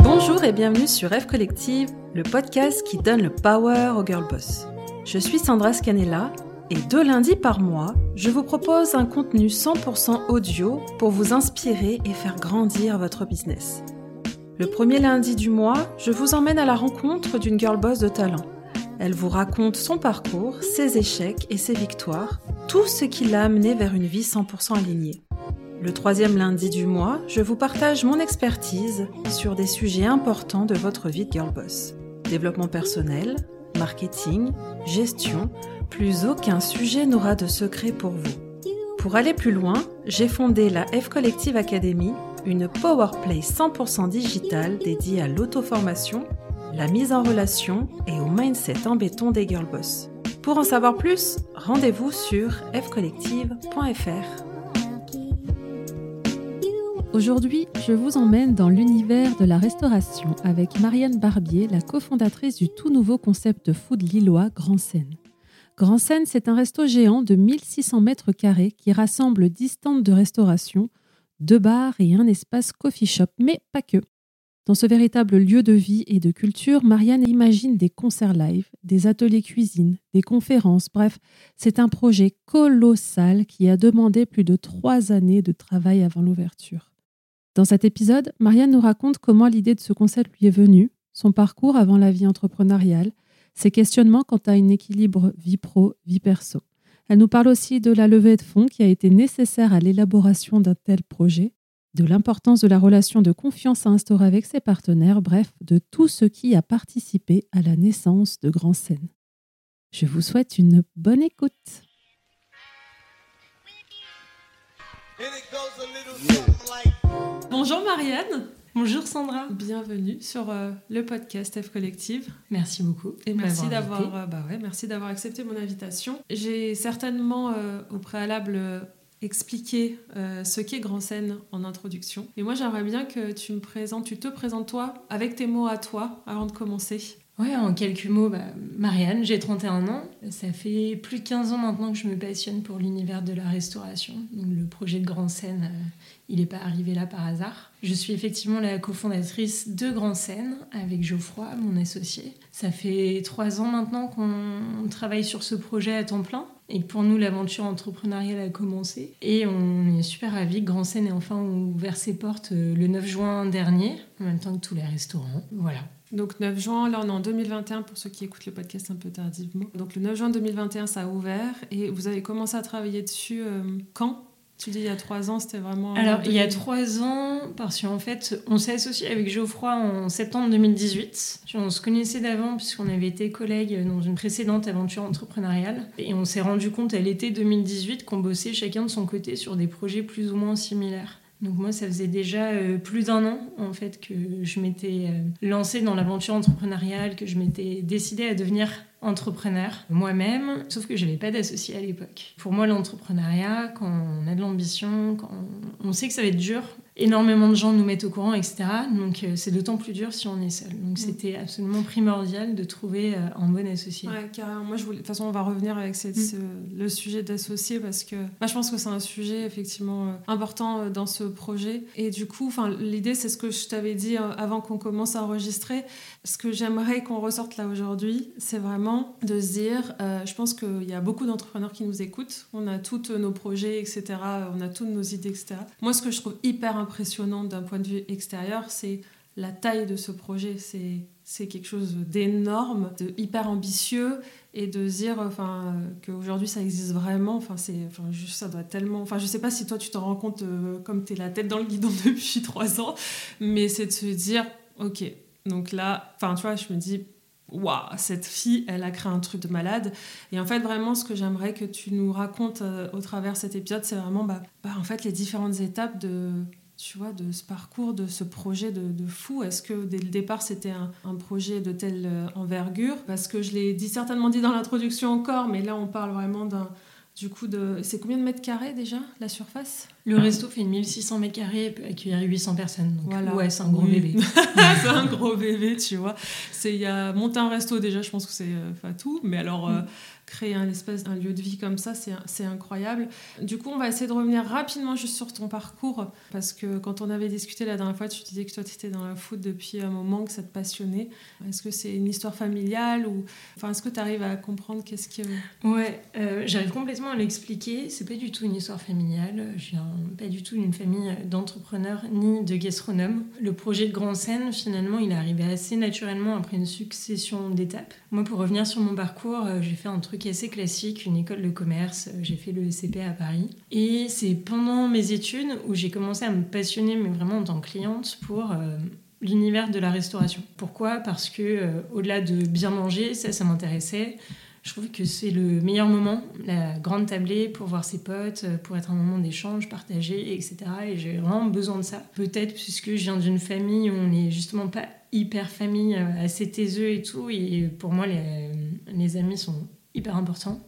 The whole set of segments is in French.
Bonjour et bienvenue sur F Collective, le podcast qui donne le power aux girl boss. Je suis Sandra Scanella et deux lundis par mois, je vous propose un contenu 100% audio pour vous inspirer et faire grandir votre business. Le premier lundi du mois, je vous emmène à la rencontre d'une girl boss de talent. Elle vous raconte son parcours, ses échecs et ses victoires, tout ce qui l'a amené vers une vie 100% alignée. Le troisième lundi du mois, je vous partage mon expertise sur des sujets importants de votre vie de girl boss. Développement personnel, marketing, gestion, plus aucun sujet n'aura de secret pour vous. Pour aller plus loin, j'ai fondé la F Collective Academy, une powerplay 100% digitale dédiée à l'auto-formation, la mise en relation et au mindset en béton des girl boss. Pour en savoir plus, rendez-vous sur fcollective.fr. Aujourd'hui, je vous emmène dans l'univers de la restauration avec Marianne Barbier, la cofondatrice du tout nouveau concept food lillois Grand Seine. Grand Seine, c'est un resto géant de 1600 mètres carrés qui rassemble 10 stands de restauration, deux bars et un espace coffee shop, mais pas que. Dans ce véritable lieu de vie et de culture, Marianne imagine des concerts live, des ateliers cuisine, des conférences, bref, c'est un projet colossal qui a demandé plus de trois années de travail avant l'ouverture. Dans cet épisode, Marianne nous raconte comment l'idée de ce concept lui est venue, son parcours avant la vie entrepreneuriale, ses questionnements quant à un équilibre vie pro, vie perso. Elle nous parle aussi de la levée de fonds qui a été nécessaire à l'élaboration d'un tel projet, de l'importance de la relation de confiance à instaurer avec ses partenaires, bref, de tout ce qui a participé à la naissance de Grand Seine. Je vous souhaite une bonne écoute. Bonjour Marianne. Bonjour Sandra. Bienvenue sur euh, le podcast F Collective. Merci beaucoup. Et merci d'avoir euh, bah ouais, merci d'avoir accepté mon invitation. J'ai certainement euh, au préalable expliqué ce qu'est Grand Scène en introduction. Et moi j'aimerais bien que tu me présentes, tu te présentes toi avec tes mots à toi avant de commencer. Ouais, en quelques mots, bah, Marianne, j'ai 31 ans. Ça fait plus de 15 ans maintenant que je me passionne pour l'univers de la restauration. Donc le projet de Grand Seine, euh, il n'est pas arrivé là par hasard. Je suis effectivement la cofondatrice de Grand Seine avec Geoffroy, mon associé. Ça fait trois ans maintenant qu'on travaille sur ce projet à temps plein. Et pour nous, l'aventure entrepreneuriale a commencé. Et on est super ravis que Grand Seine ait enfin ouvert ses portes euh, le 9 juin dernier, en même temps que tous les restaurants. Voilà. Donc 9 juin, là on est en 2021 pour ceux qui écoutent le podcast un peu tardivement. Donc le 9 juin 2021 ça a ouvert et vous avez commencé à travailler dessus euh, quand? Tu dis il y a trois ans, c'était vraiment. Alors, il y a trois ans, parce qu'en fait, on s'est associé avec Geoffroy en septembre 2018. On se connaissait d'avant, puisqu'on avait été collègues dans une précédente aventure entrepreneuriale. Et on s'est rendu compte à l'été 2018 qu'on bossait chacun de son côté sur des projets plus ou moins similaires. Donc moi, ça faisait déjà euh, plus d'un an en fait que je m'étais euh, lancée dans l'aventure entrepreneuriale, que je m'étais décidée à devenir entrepreneur moi-même, sauf que je n'avais pas d'associé à l'époque. Pour moi, l'entrepreneuriat, quand on a de l'ambition, quand on sait que ça va être dur, énormément de gens nous mettent au courant, etc. Donc euh, c'est d'autant plus dur si on est seul. Donc mm. c'était absolument primordial de trouver euh, un bon associé. Ouais. Moi, je voulais... de toute façon, on va revenir avec cette, mm. le sujet d'associé parce que moi, je pense que c'est un sujet effectivement euh, important dans ce projet. Et du coup, l'idée, c'est ce que je t'avais dit avant qu'on commence à enregistrer. Ce que j'aimerais qu'on ressorte là aujourd'hui, c'est vraiment de se dire, je pense qu'il y a beaucoup d'entrepreneurs qui nous écoutent. On a tous nos projets, etc. On a toutes nos idées, etc. Moi, ce que je trouve hyper impressionnant d'un point de vue extérieur, c'est la taille de ce projet. C'est, c'est quelque chose d'énorme, de hyper ambitieux et de dire enfin qu'aujourd'hui ça existe vraiment enfin c'est ça doit tellement enfin je sais pas si toi tu t'en rends compte euh, comme tu es la tête dans le guidon depuis trois ans mais c'est de se dire ok donc là je me dis waouh, cette fille, elle a créé un truc de malade. Et en fait, vraiment, ce que j'aimerais que tu nous racontes euh, au travers de cet épisode, c'est vraiment bah, bah, en fait, les différentes étapes de, tu ce parcours, de ce projet de, fou Est-ce que dès le départ, c'était un, projet de telle euh, envergure? Parce que je l'ai dit, certainement dit dans l'introduction encore, mais là, on parle vraiment d'un... Du coup, de... c'est combien de mètres carrés déjà, la surface? Le resto fait 1600 mètres carrés et peut accueillir 800 personnes. Donc voilà. Ouais, c'est un gros bébé. c'est un gros bébé, tu vois. Il y a monter un resto déjà, je pense que c'est euh, tout. Mais alors, euh, créer un espèce d'un lieu de vie comme ça, c'est incroyable. Du coup, on va essayer de revenir rapidement juste sur ton parcours, parce que quand on avait discuté la dernière fois, tu disais que toi, tu étais dans la foot depuis un moment, que ça te passionnait. Est-ce que c'est une histoire familiale ou enfin, est-ce que tu arrives à comprendre qu'est-ce que... Ouais, euh, j'arrive complètement à l'expliquer. C'est pas du tout une histoire familiale. Je viens pas du tout d'une famille d'entrepreneurs ni de gastronomes. Le projet de Grand Seine, finalement, il est arrivé assez naturellement après une succession d'étapes. Moi, pour revenir sur mon parcours, euh, j'ai fait un truc assez classique, une école de commerce. Euh, j'ai fait le SCP à Paris. Et c'est pendant mes études où j'ai commencé à me passionner, mais vraiment en tant que cliente, pour euh, l'univers de la restauration. Pourquoi? Parce que au-delà de bien manger, ça, ça m'intéressait. Je trouve que c'est le meilleur moment, la grande tablée pour voir ses potes, pour être un moment d'échange, partagé, etc. Et j'ai vraiment besoin de ça. Peut-être puisque je viens d'une famille où on n'est justement pas hyper famille, assez taiseux et tout. Et pour moi, les, les amis sont hyper importants.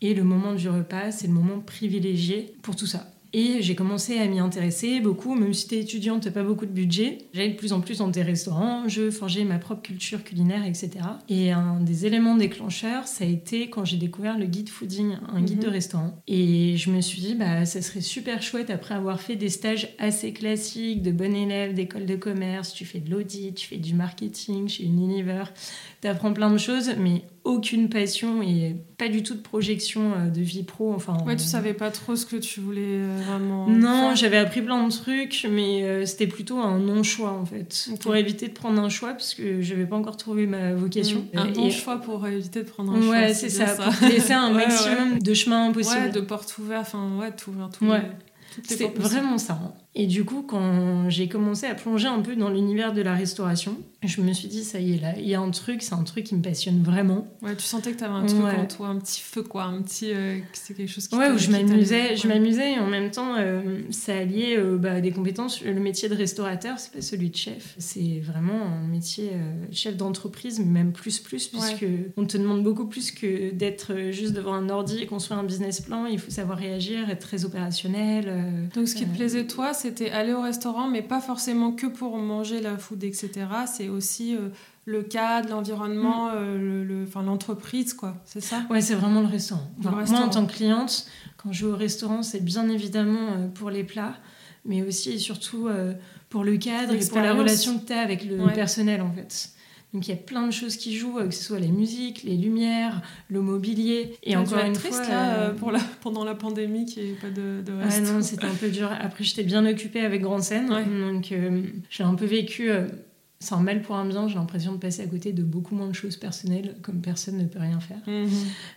Et le moment du repas, c'est le moment privilégié pour tout ça. Et j'ai commencé à m'y intéresser beaucoup, même si t'es étudiante, t'as pas beaucoup de budget. J'allais de plus en plus dans des restaurants, je forgeais ma propre culture culinaire, etc. Et un des éléments déclencheurs, ça a été quand j'ai découvert le guide fooding, un guide de mhm. restaurant. Et je me suis dit, bah, ça serait super chouette après avoir fait des stages assez classiques de bon élève d'école de commerce. Tu fais de l'audit, tu fais du marketing chez Unilever, t'apprends plein de choses, mais aucune passion et pas du tout de projection euh, de vie pro. Enfin, ouais, tu savais pas trop ce que tu voulais euh, vraiment. Non, j'avais appris plein de trucs, mais euh, c'était plutôt un non-choix en fait. Pour éviter de prendre un choix, parce que je n'avais pas encore trouvé ma vocation. Mm. Un non-choix pour éviter de prendre un choix. Ouais, c'est ça, ça, Pour laisser un maximum de chemins possibles. Ouais, de portes ouvertes, enfin, ouais, tout tout. Ouais. C'est vraiment ça. Hein. Et du coup, quand j'ai commencé à plonger un peu dans l'univers de la restauration, je me suis dit, ça y est, là, il y a un truc, c'est un truc qui me passionne vraiment. Ouais, tu sentais que tu avais un truc en toi, un petit feu, quoi, un petit. Euh, c'est quelque chose qui Ouais, où je m'amusais, je m'amusais et en même temps, euh, ça alliait euh, bah, des compétences. Le métier de restaurateur, c'est pas celui de chef. C'est vraiment un métier chef d'entreprise, même plus, plus, puisque on te demande beaucoup plus que d'être juste devant un ordi et construire un business plan. Il faut savoir réagir, être très opérationnel. Donc, ce qui te plaisait, toi, c'était aller au restaurant, mais pas forcément que pour manger la food, etc. C'est aussi euh, le cadre, l'environnement, mm. euh, le, l'entreprise, quoi. C'est ça? Ouais, c'est vraiment le restaurant. Moi, en tant que cliente, quand je vais au restaurant, c'est bien évidemment euh, pour les plats, mais aussi et surtout pour le cadre et pour la relation que tu as avec le personnel, en fait. Donc il y a plein de choses qui jouent, que ce soit la musique, les lumières, le mobilier. Et encore une triste, fois, là, pour la, pendant la pandémie, qu'il n'y ait pas de, de Ah non, c'était un peu dur. Après, j'étais bien occupée avec Grande Scène, donc j'ai un peu vécu un mal pour un bien, j'ai l'impression de passer à côté de beaucoup moins de choses personnelles, comme personne ne peut rien faire. Mhm.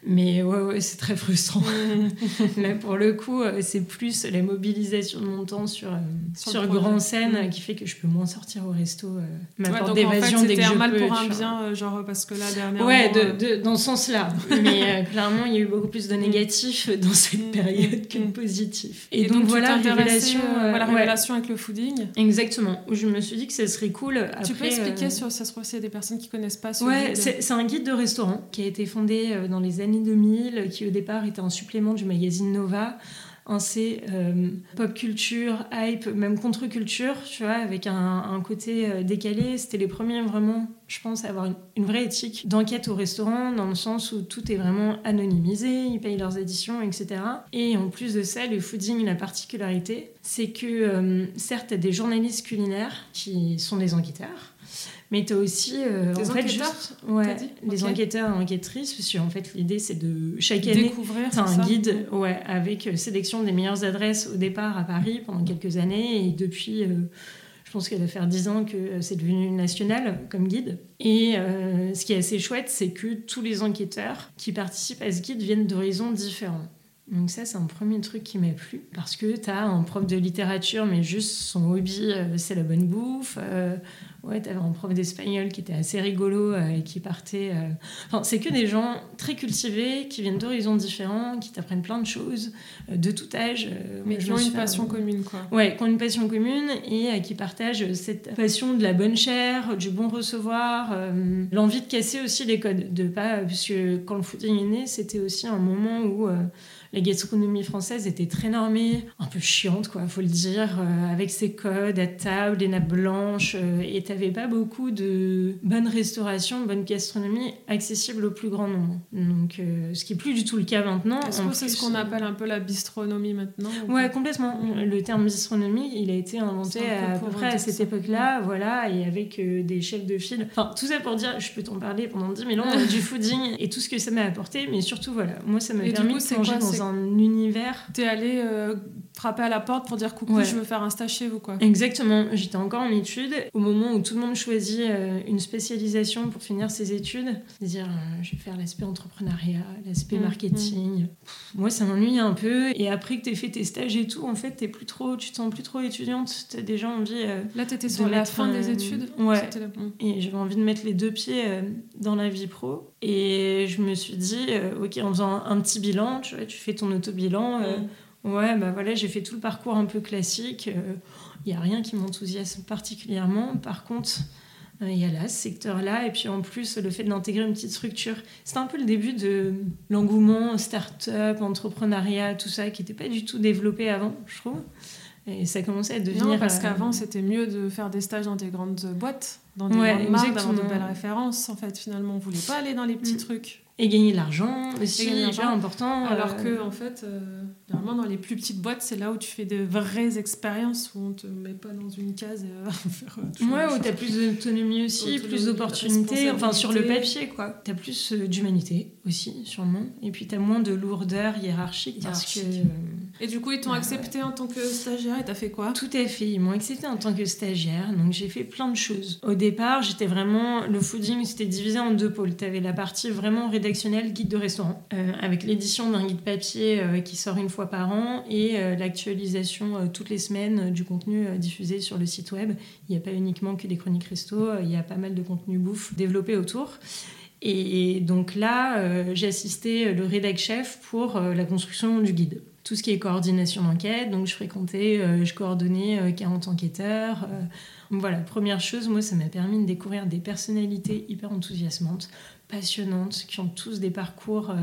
Mais ouais, ouais c'est très frustrant. Mhm. Là, pour le coup, euh, c'est plus la mobilisation de mon temps sur, euh, sur, Grand Scène mhm. qui fait que je peux moins sortir au resto, euh, m'apporter d'évasion dès que je un mal pour un bien, genre parce que là, dernièrement... Ouais, de, dans ce sens-là. Mais clairement, il y a eu beaucoup plus de négatifs dans cette période que de positifs. Et, donc, voilà, révélation, voilà, révélation avec le fooding? Exactement. Où je me suis dit que ça serait cool peux expliquer euh, sur ça se trouve s'il y a des personnes qui connaissent pas ce ouais, c'est un guide de restaurant qui a été fondé euh, dans les années 2000, qui au départ était un supplément du magazine Nova. Un C euh, pop culture, hype, même contre-culture, tu vois, avec un, côté décalé. C'était les premiers vraiment, je pense, à avoir une, vraie éthique d'enquête au restaurant, dans le sens où tout est vraiment anonymisé, ils payent leurs éditions, etc. Et en plus de ça, le fooding, la particularité, c'est que certes, tu as des journalistes culinaires qui sont des enquêteurs, mais tu as aussi euh, en fait, juste, ouais, les enquêteurs et enquêtrices, parce que en fait l'idée c'est de chaque année découvrir as un guide ouais, avec euh, sélection des meilleures adresses au départ à Paris pendant quelques années et depuis euh, je pense qu'elle va faire 10 ans que c'est devenu national comme guide. Et ce qui est assez chouette, c'est que tous les enquêteurs qui participent à ce guide viennent d'horizons différents. Donc ça, c'est un premier truc qui m'a plu. Parce que tu as un prof de littérature, mais juste son hobby, c'est la bonne bouffe. Ouais, t'avais un prof d'espagnol qui était assez rigolo euh, et qui partait. Euh, enfin, c'est que des gens très cultivés qui viennent d'horizons différents, qui t'apprennent plein de choses, euh, de tout âge. Mais qui ont une passion commune, quoi. Ouais, qui ont une passion commune et qui partagent cette passion de la bonne chair, du bon recevoir, l'envie de casser aussi les codes. De pas, puisque quand le footing est né, c'était aussi un moment où la gastronomie française était très normée, un peu chiante, quoi, faut le dire, euh, avec ses codes à table, des nappes blanches, euh, et t'avais pas beaucoup de bonne restauration, bonne gastronomie accessible au plus grand nombre. Donc, euh, ce qui est plus du tout le cas maintenant. Est-ce que c'est ce qu'on euh, appelle un peu la bistronomie maintenant ou Ouais, complètement. Le terme bistronomie, il a été inventé à, peu près à cette époque-là, voilà, et avec des chefs de file. Enfin, tout ça pour dire, je peux t'en parler pendant 10 000 ans, du fooding et tout ce que ça m'a apporté, mais surtout, voilà, moi, ça m'a permis de plonger quoi, dans un univers. T'es allé euh, frapper à la porte pour dire coucou, Ouais. je veux faire un stage chez vous, quoi. Exactement, j'étais encore en études, au moment où tout le monde choisit euh, une spécialisation pour finir ses études, c'est-à-dire euh, je vais faire l'aspect entrepreneuriat, l'aspect Mm, marketing. Pff, moi, ça m'ennuie un peu, et après que t'aies fait tes stages et tout, en fait, t'es plus trop, tu te sens plus trop étudiante, t'as déjà envie... euh, Là, t'étais de sur la fin des études? Ouais. Mm. Et j'avais envie de mettre les deux pieds euh, dans la vie pro. Et je me suis dit, euh, ok, en faisant un, un petit bilan, tu vois, tu fais ton auto-bilan. Mm. Ouais, bah voilà, j'ai fait tout le parcours un peu classique. Il n'y a rien qui m'enthousiasme particulièrement. Par contre, euh, il y a là, ce secteur-là. Et puis en plus, le fait d'intégrer une petite structure. C'était un peu le début de l'engouement start-up, entrepreneuriat, tout ça, qui n'était pas du tout développé avant, je trouve. Et ça commençait à devenir. Non, parce euh, qu'avant, c'était mieux de faire des stages dans des grandes boîtes, dans des Ouais, grandes marques, d'avoir de belles références. En fait, finalement, on voulait pas aller dans les petits Mm. trucs. Et gagner de l'argent aussi, hyper important. Alors euh, que, en fait, euh, normalement, dans les plus petites boîtes, c'est là où tu fais de vraies expériences, où on te met pas dans une case et euh, faire. Ouais, où chose. t'as plus d'autonomie aussi, Autonomie, plus d'opportunités, enfin sur le papier quoi. T'as plus euh, d'humanité aussi, sûrement. Et puis t'as moins de lourdeur hiérarchique parce que. Et du coup, ils t'ont accepté en tant que stagiaire et t'as fait quoi? Tout à fait, ils m'ont accepté en tant que stagiaire, donc j'ai fait plein de choses. Au départ, j'étais vraiment. Le fooding, c'était divisé en deux pôles. T'avais la partie vraiment rédactionnelle, guide de restaurant, euh, avec l'édition d'un guide papier euh, qui sort une fois par an et euh, l'actualisation toutes les semaines du contenu diffusé sur le site web. Il n'y a pas uniquement que des chroniques resto, il y a pas mal de contenu bouffe développé autour. Et donc là, j'ai assisté le rédac chef pour la construction du guide. Tout ce qui est coordination d'enquête, donc je fréquentais, euh, je coordonnais euh, 40 enquêteurs. euh. voilà, première chose, moi, ça m'a permis de découvrir des personnalités hyper enthousiasmantes, passionnantes, qui ont tous des parcours euh,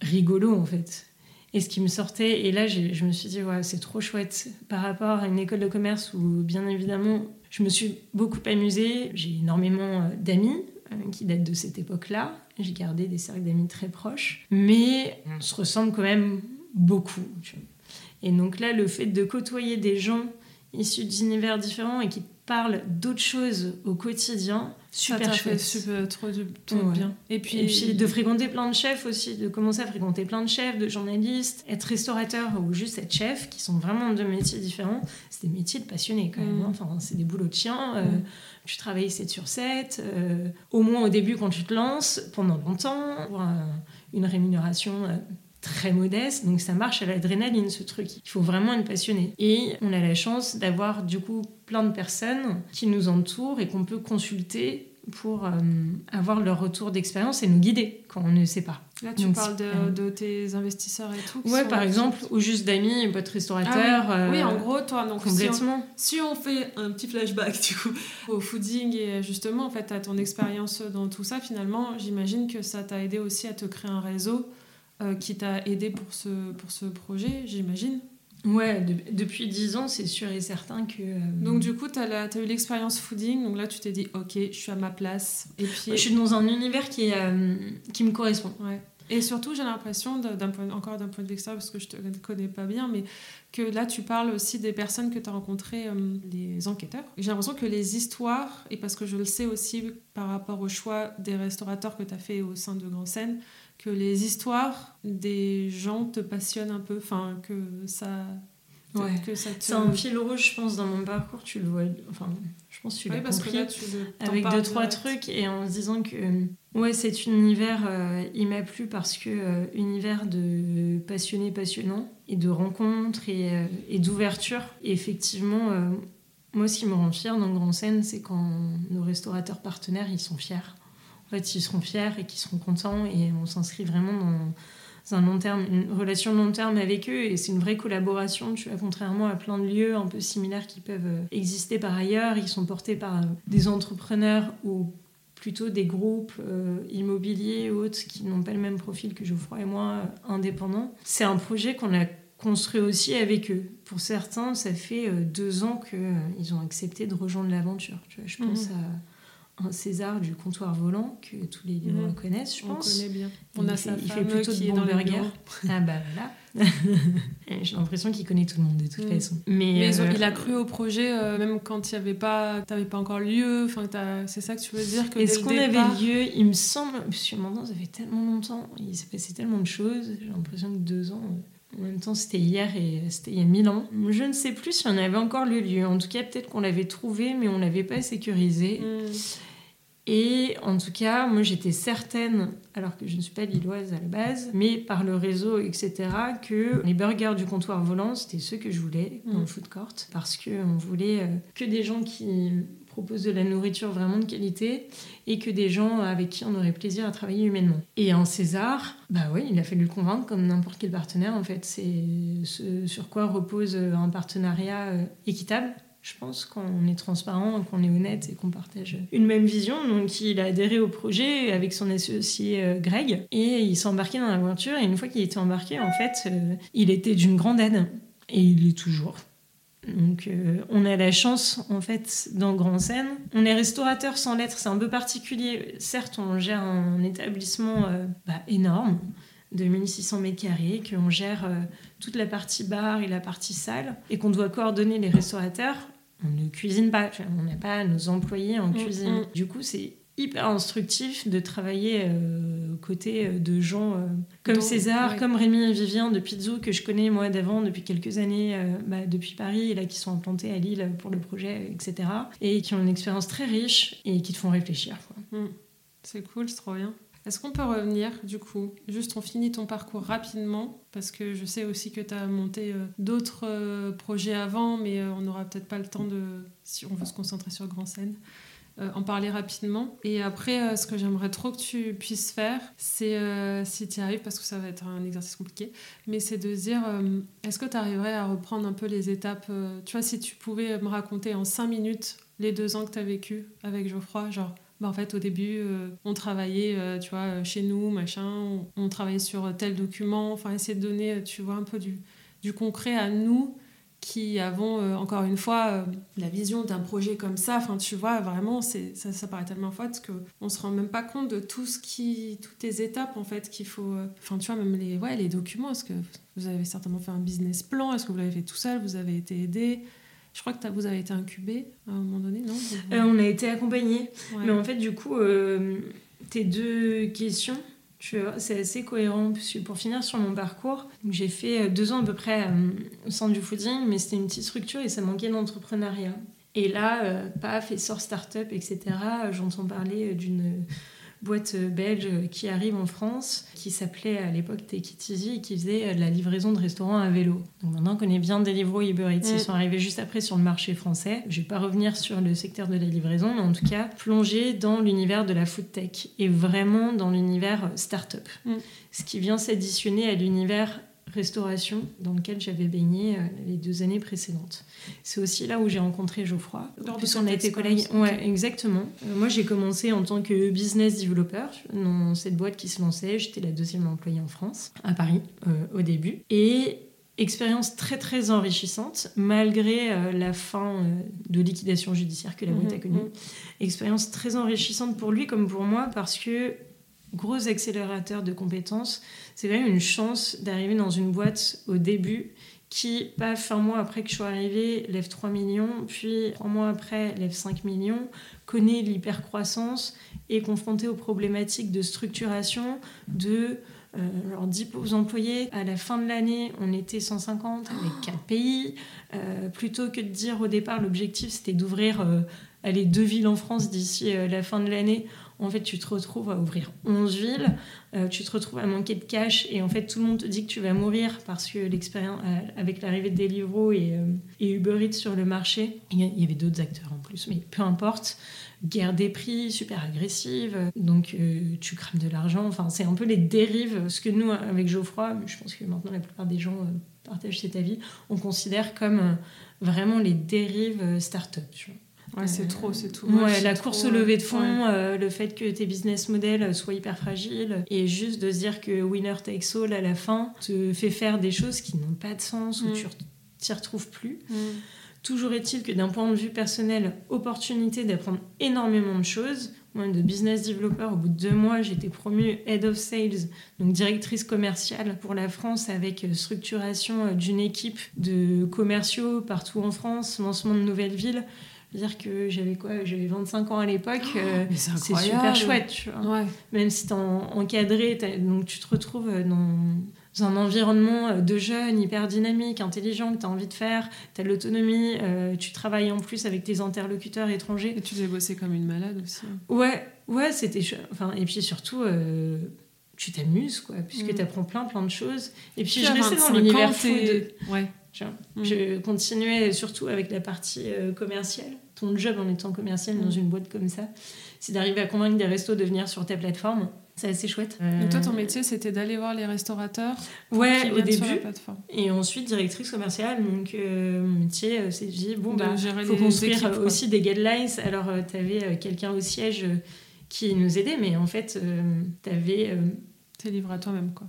rigolos en fait. Et ce qui me sortait, et là je me suis dit, ouais, c'est trop chouette par rapport à une école de commerce où bien évidemment je me suis beaucoup amusée. J'ai énormément euh, d'amis euh, qui datent de cette époque-là. J'ai gardé des cercles d'amis très proches, mais on se ressemble quand même beaucoup. tu vois. Et donc là, le fait de côtoyer des gens issus d'univers différents et qui parlent d'autres choses au quotidien, super chouette. super, trop, trop Ouais. bien. Et puis, Et puis de fréquenter plein de chefs aussi, de commencer à fréquenter plein de chefs, de journalistes, être restaurateur ou juste être chef, qui sont vraiment deux métiers différents. C'est des métiers de passionnés quand même. Mm. hein. Enfin, c'est des boulots de chien. euh, Mm. Tu travailles 7 sur 7, euh, au moins au début quand tu te lances, pendant longtemps, pour un- une rémunération euh, très modeste. Donc ça marche à l'adrénaline ce truc. Il faut vraiment être passionné. Et on a la chance d'avoir du coup plein de personnes qui nous entourent et qu'on peut consulter pour euh, avoir leur retour d'expérience et nous guider quand on ne sait pas. là, tu donc, parles de, de tes investisseurs et tout. Ouais, par exemple, ou juste d'amis, potes Ah restaurateurs. oui. euh, oui, en gros, toi, donc si on, complètement. si on fait un petit flashback du coup au fooding et justement en fait à ton expérience dans tout ça, finalement, j'imagine que ça t'a aidé aussi à te créer un réseau euh, qui t'a aidé pour ce, pour ce projet, j'imagine. Ouais, de- depuis 10 ans, c'est sûr et certain que. euh, Donc du coup, tu as, eu l'expérience fooding, donc là tu t'es dit ok, je suis à ma place. Et puis je suis dans un univers qui, euh, qui me correspond. Ouais. Et surtout, j'ai l'impression, encore d'un point de vue extérieur, parce que je te connais pas bien, mais que là, tu parles aussi des personnes que tu as rencontrées, euh, les enquêteurs. J'ai l'impression que les histoires, et parce que je le sais aussi par rapport au choix des restaurateurs que tu as fait au sein de Grand Seine, que les histoires des gens te passionnent un peu, enfin, que ça... Ouais. Que ça te... C'est un fil rouge, je pense, dans mon parcours. Tu le vois. Enfin, je pense que tu l'as parce compris. là, tu avec deux trois trucs et en se disant que ouais cet univers euh, il m'a plu parce que euh, univers de passionnés passionnants et de rencontres et, euh, et d'ouverture et effectivement euh, moi ce qui me rend fière dans Grand Seine c'est quand nos restaurateurs partenaires ils sont fiers en fait ils seront fiers et qu'ils seront contents et on s'inscrit vraiment dans un long terme, une relation long terme avec eux et c'est une vraie collaboration, tu vois, contrairement à plein de lieux un peu similaires qui peuvent euh, exister par ailleurs, ils sont portés par euh, des entrepreneurs ou plutôt des groupes immobiliers ou autres qui n'ont pas le même profil que Geoffroy et moi, indépendants. C'est un projet qu'on a construit aussi avec eux. Pour certains, ça fait deux ans qu'ils ont accepté de rejoindre l'aventure. Je pense mhm. à un César du comptoir volant que tous les livreurs mmh. connaissent, je pense. On connaît bien. On il a fait, il fait plutôt de bons burgers. Ah bah voilà. J'ai l'impression qu'il connaît tout le monde de toute mmh. façon. Mais, euh, il a cru au projet euh, même quand il n'y avait pas, t'avais pas encore lieu. Enfin, c'est ça que tu veux dire que Est-ce qu'on avait lieu? Il me semble, parce que maintenant ça fait tellement longtemps, il s'est passé tellement de choses. J'ai l'impression que deux ans. En même temps, c'était hier et c'était il y a mille ans. Je ne sais plus si on avait encore le lieu. En tout cas, peut-être qu'on l'avait trouvé, mais on l'avait pas sécurisé. Mmh. Et en tout cas, moi j'étais certaine, alors que je ne suis pas lilloise à la base, mais par le réseau, etc., que les burgers du comptoir volant, c'était ceux que je voulais dans le mm. food court. Parce qu'on voulait euh, que des gens qui proposent de la nourriture vraiment de qualité et que des gens avec qui on aurait plaisir à travailler humainement. Et en César, bah oui, il a fallu le convaincre comme n'importe quel partenaire en fait. C'est ce sur quoi repose un partenariat euh, équitable je pense, quand on est transparent, qu'on est honnête et qu'on partage une même vision. Donc il a adhéré au projet avec son associé euh, Greg et il s'est embarqué dans l'aventure. Et une fois qu'il était embarqué, en fait, euh, il était d'une grande aide. Et il l'est toujours. Donc euh, on a la chance en fait dans Grand Seine. On est restaurateur sans lettres, c'est un peu particulier. Certes, on gère un établissement bah, énorme de 1600 mètres carrés, qu'on gère toute la partie bar et la partie salle, et qu'on doit coordonner les restaurateurs, on ne cuisine pas. On n'a pas nos employés en mm, cuisine. Mm. Du coup, c'est hyper instructif de travailler euh, aux côtés euh, de gens euh, comme César, comme Rémi et Vivien de Pizzo, que je connais moi d'avant depuis quelques années, bah, depuis Paris, et là qui sont implantés à Lille pour le projet, etc. Et qui ont une expérience très riche et qui te font réfléchir. Mm. C'est cool, c'est trop bien. Est-ce qu'on peut revenir du coup? Juste on finit ton parcours rapidement parce que je sais aussi que tu as monté euh, d'autres euh, projets avant mais euh, on n'aura peut-être pas le temps de, si on veut se concentrer sur Grand Scène, en parler rapidement. Et après, ce que j'aimerais trop que tu puisses faire, c'est, si tu y arrives, parce que ça va être un exercice compliqué, mais c'est de dire, est-ce que tu arriverais à reprendre un peu les étapes Tu vois, si tu pouvais me raconter en cinq minutes les deux ans que tu as vécu avec Geoffroy, genre bah, en fait, au début, euh, on travaillait, euh, tu vois, chez nous, machin, on, travaillait sur tel document, enfin, essayer de donner, tu vois, un peu du, du concret à nous qui avons, euh, encore une fois, la vision d'un projet comme ça. Enfin, tu vois, vraiment, c'est, ça, ça paraît tellement fort qu'on ne se rend même pas compte de tout ce qui, toutes les étapes, en fait, qu'il faut... Enfin, tu vois, même les, ouais, les documents, est-ce que vous avez certainement fait un business plan? Est-ce que vous l'avez fait tout seul? Vous avez été aidé? Je crois que vous avez été incubé à un moment donné, non? Euh, On a été accompagné. Mais en fait, du coup, euh, tes deux questions, c'est assez cohérent. Pour finir sur mon parcours, j'ai fait euh, deux ans à peu près au centre du fooding, mais c'était une petite structure et ça manquait d'entrepreneuriat. Et là, paf, essor start-up, etc. J'entends parler d'une boîte belge qui arrive en France, qui s'appelait à l'époque Take It Easy et qui faisait la livraison de restaurants à vélo. Donc maintenant on connaît bien Deliveroo et Uber Eats. Ils mm. sont arrivés juste après sur le marché français. Je vais pas revenir sur le secteur de la livraison, mais en tout cas plonger dans l'univers de la food tech et vraiment dans l'univers start-up. Mm. Ce qui vient s'additionner à l'univers restauration dans lequel j'avais baigné euh, les deux années précédentes. C'est aussi là où j'ai rencontré Geoffroy. Puisqu'on a été collègues. Ouais, exactement. Euh, moi, j'ai commencé en tant que business developer dans cette boîte qui se lançait. J'étais la deuxième employée en France, à Paris, euh, au début. Et expérience très très enrichissante malgré la fin de liquidation judiciaire que la boîte a mhm, connue. Mhm. Expérience très enrichissante pour lui comme pour moi parce que gros accélérateur de compétences. C'est quand même une chance d'arriver dans une boîte au début qui, pas un mois après que je sois arrivée, lève 3 millions, puis trois mois après, lève 5 millions, connaît l'hypercroissance et confronté aux problématiques de structuration, de euh, alors 10 employés. À la fin de l'année, on était 150 avec 4 pays. Euh, plutôt que de dire au départ, l'objectif c'était d'ouvrir euh, les deux villes en France d'ici la fin de l'année, en fait, tu te retrouves à ouvrir 11 villes, euh, tu te retrouves à manquer de cash, et en fait, tout le monde te dit que tu vas mourir parce que l'expérience, euh, avec l'arrivée de Deliveroo et, euh, Uber Eats sur le marché, il y avait d'autres acteurs en plus, mais peu importe, guerre des prix super agressive, donc tu crames de l'argent, enfin, c'est un peu les dérives, ce que nous, avec Geoffroy, je pense que maintenant la plupart des gens partagent cet avis, on considère comme vraiment les dérives start-up. Ouais, c'est trop, c'est tout. Ouais, la course au levée de fonds, le fait que tes business models soient hyper fragiles, et juste de se dire que winner takes all à la fin te fait faire des choses qui n'ont pas de sens, ou mm. tu t'y retrouves plus. Mm. Toujours est-il que d'un point de vue personnel, opportunité d'apprendre énormément de choses. Moi, de business developer, au bout de deux mois, j'étais promue head of sales, donc directrice commerciale pour la France avec euh, structuration euh, d'une équipe de commerciaux partout en France, lancement de nouvelles villes dire que j'avais quoi J'avais 25 ans à l'époque. Oh, euh, c'est super chouette, tu vois. Même si t'es encadré, donc tu te retrouves dans un environnement euh, de jeunes hyper dynamique, intelligent, que tu as envie de faire, tu as de l'autonomie, euh, tu travailles en plus avec tes interlocuteurs étrangers. Et tu devais bosser comme une malade aussi. Hein. Ouais, ouais, c'était enfin et puis surtout euh, tu t'amuses quoi puisque mm. tu apprends plein plein de choses et puis je restais dans l'univers food. Ouais. Mm. Je continuais surtout avec la partie commerciale. Ton job en étant commercial dans mm. une boîte comme ça, c'est d'arriver à convaincre des restos de venir sur ta plateforme c'est assez chouette. Donc toi, ton métier, c'était d'aller voir les restaurateurs Ouais, au début. Et ensuite, directrice commerciale. Donc, euh, mon métier, euh, c'est de dire, bon, bah, faut construire aussi des guidelines. Alors, euh, tu avais quelqu'un au siège qui nous aidait, mais en fait, tu avais... T'es livré à toi-même, quoi.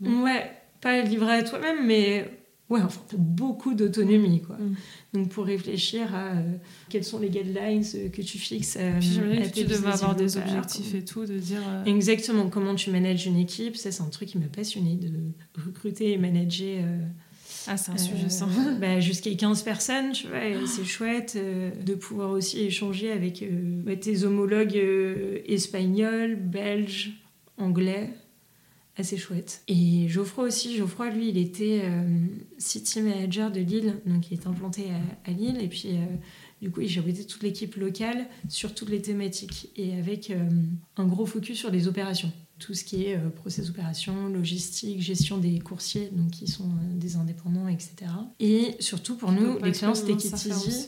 Ouais, pas livré à toi-même, mais ouais, enfin, tu as beaucoup d'autonomie, quoi. Mm. Donc, pour réfléchir à euh, quels sont les guidelines euh, que tu fixes. Euh, que tu devais avoir des objectifs et tout, de dire. Exactement, comment tu manages une équipe. Ça, c'est un truc qui m'a passionné, de recruter et manager. Ah, c'est un sujet ça. Bah, Jusqu'à 15 personnes, tu vois, c'est chouette de pouvoir aussi échanger avec bah, tes homologues espagnols, belges, anglais assez chouette. Et Geoffroy aussi, Geoffroy lui il était euh, city manager de Lille, donc il est implanté à, Lille et puis euh, du coup il gérait toute l'équipe locale sur toutes les thématiques et avec euh, un gros focus sur les opérations. Tout ce qui est process opération, logistique, gestion des coursiers, donc qui sont des indépendants, etc. Et surtout pour nous, l'expérience Take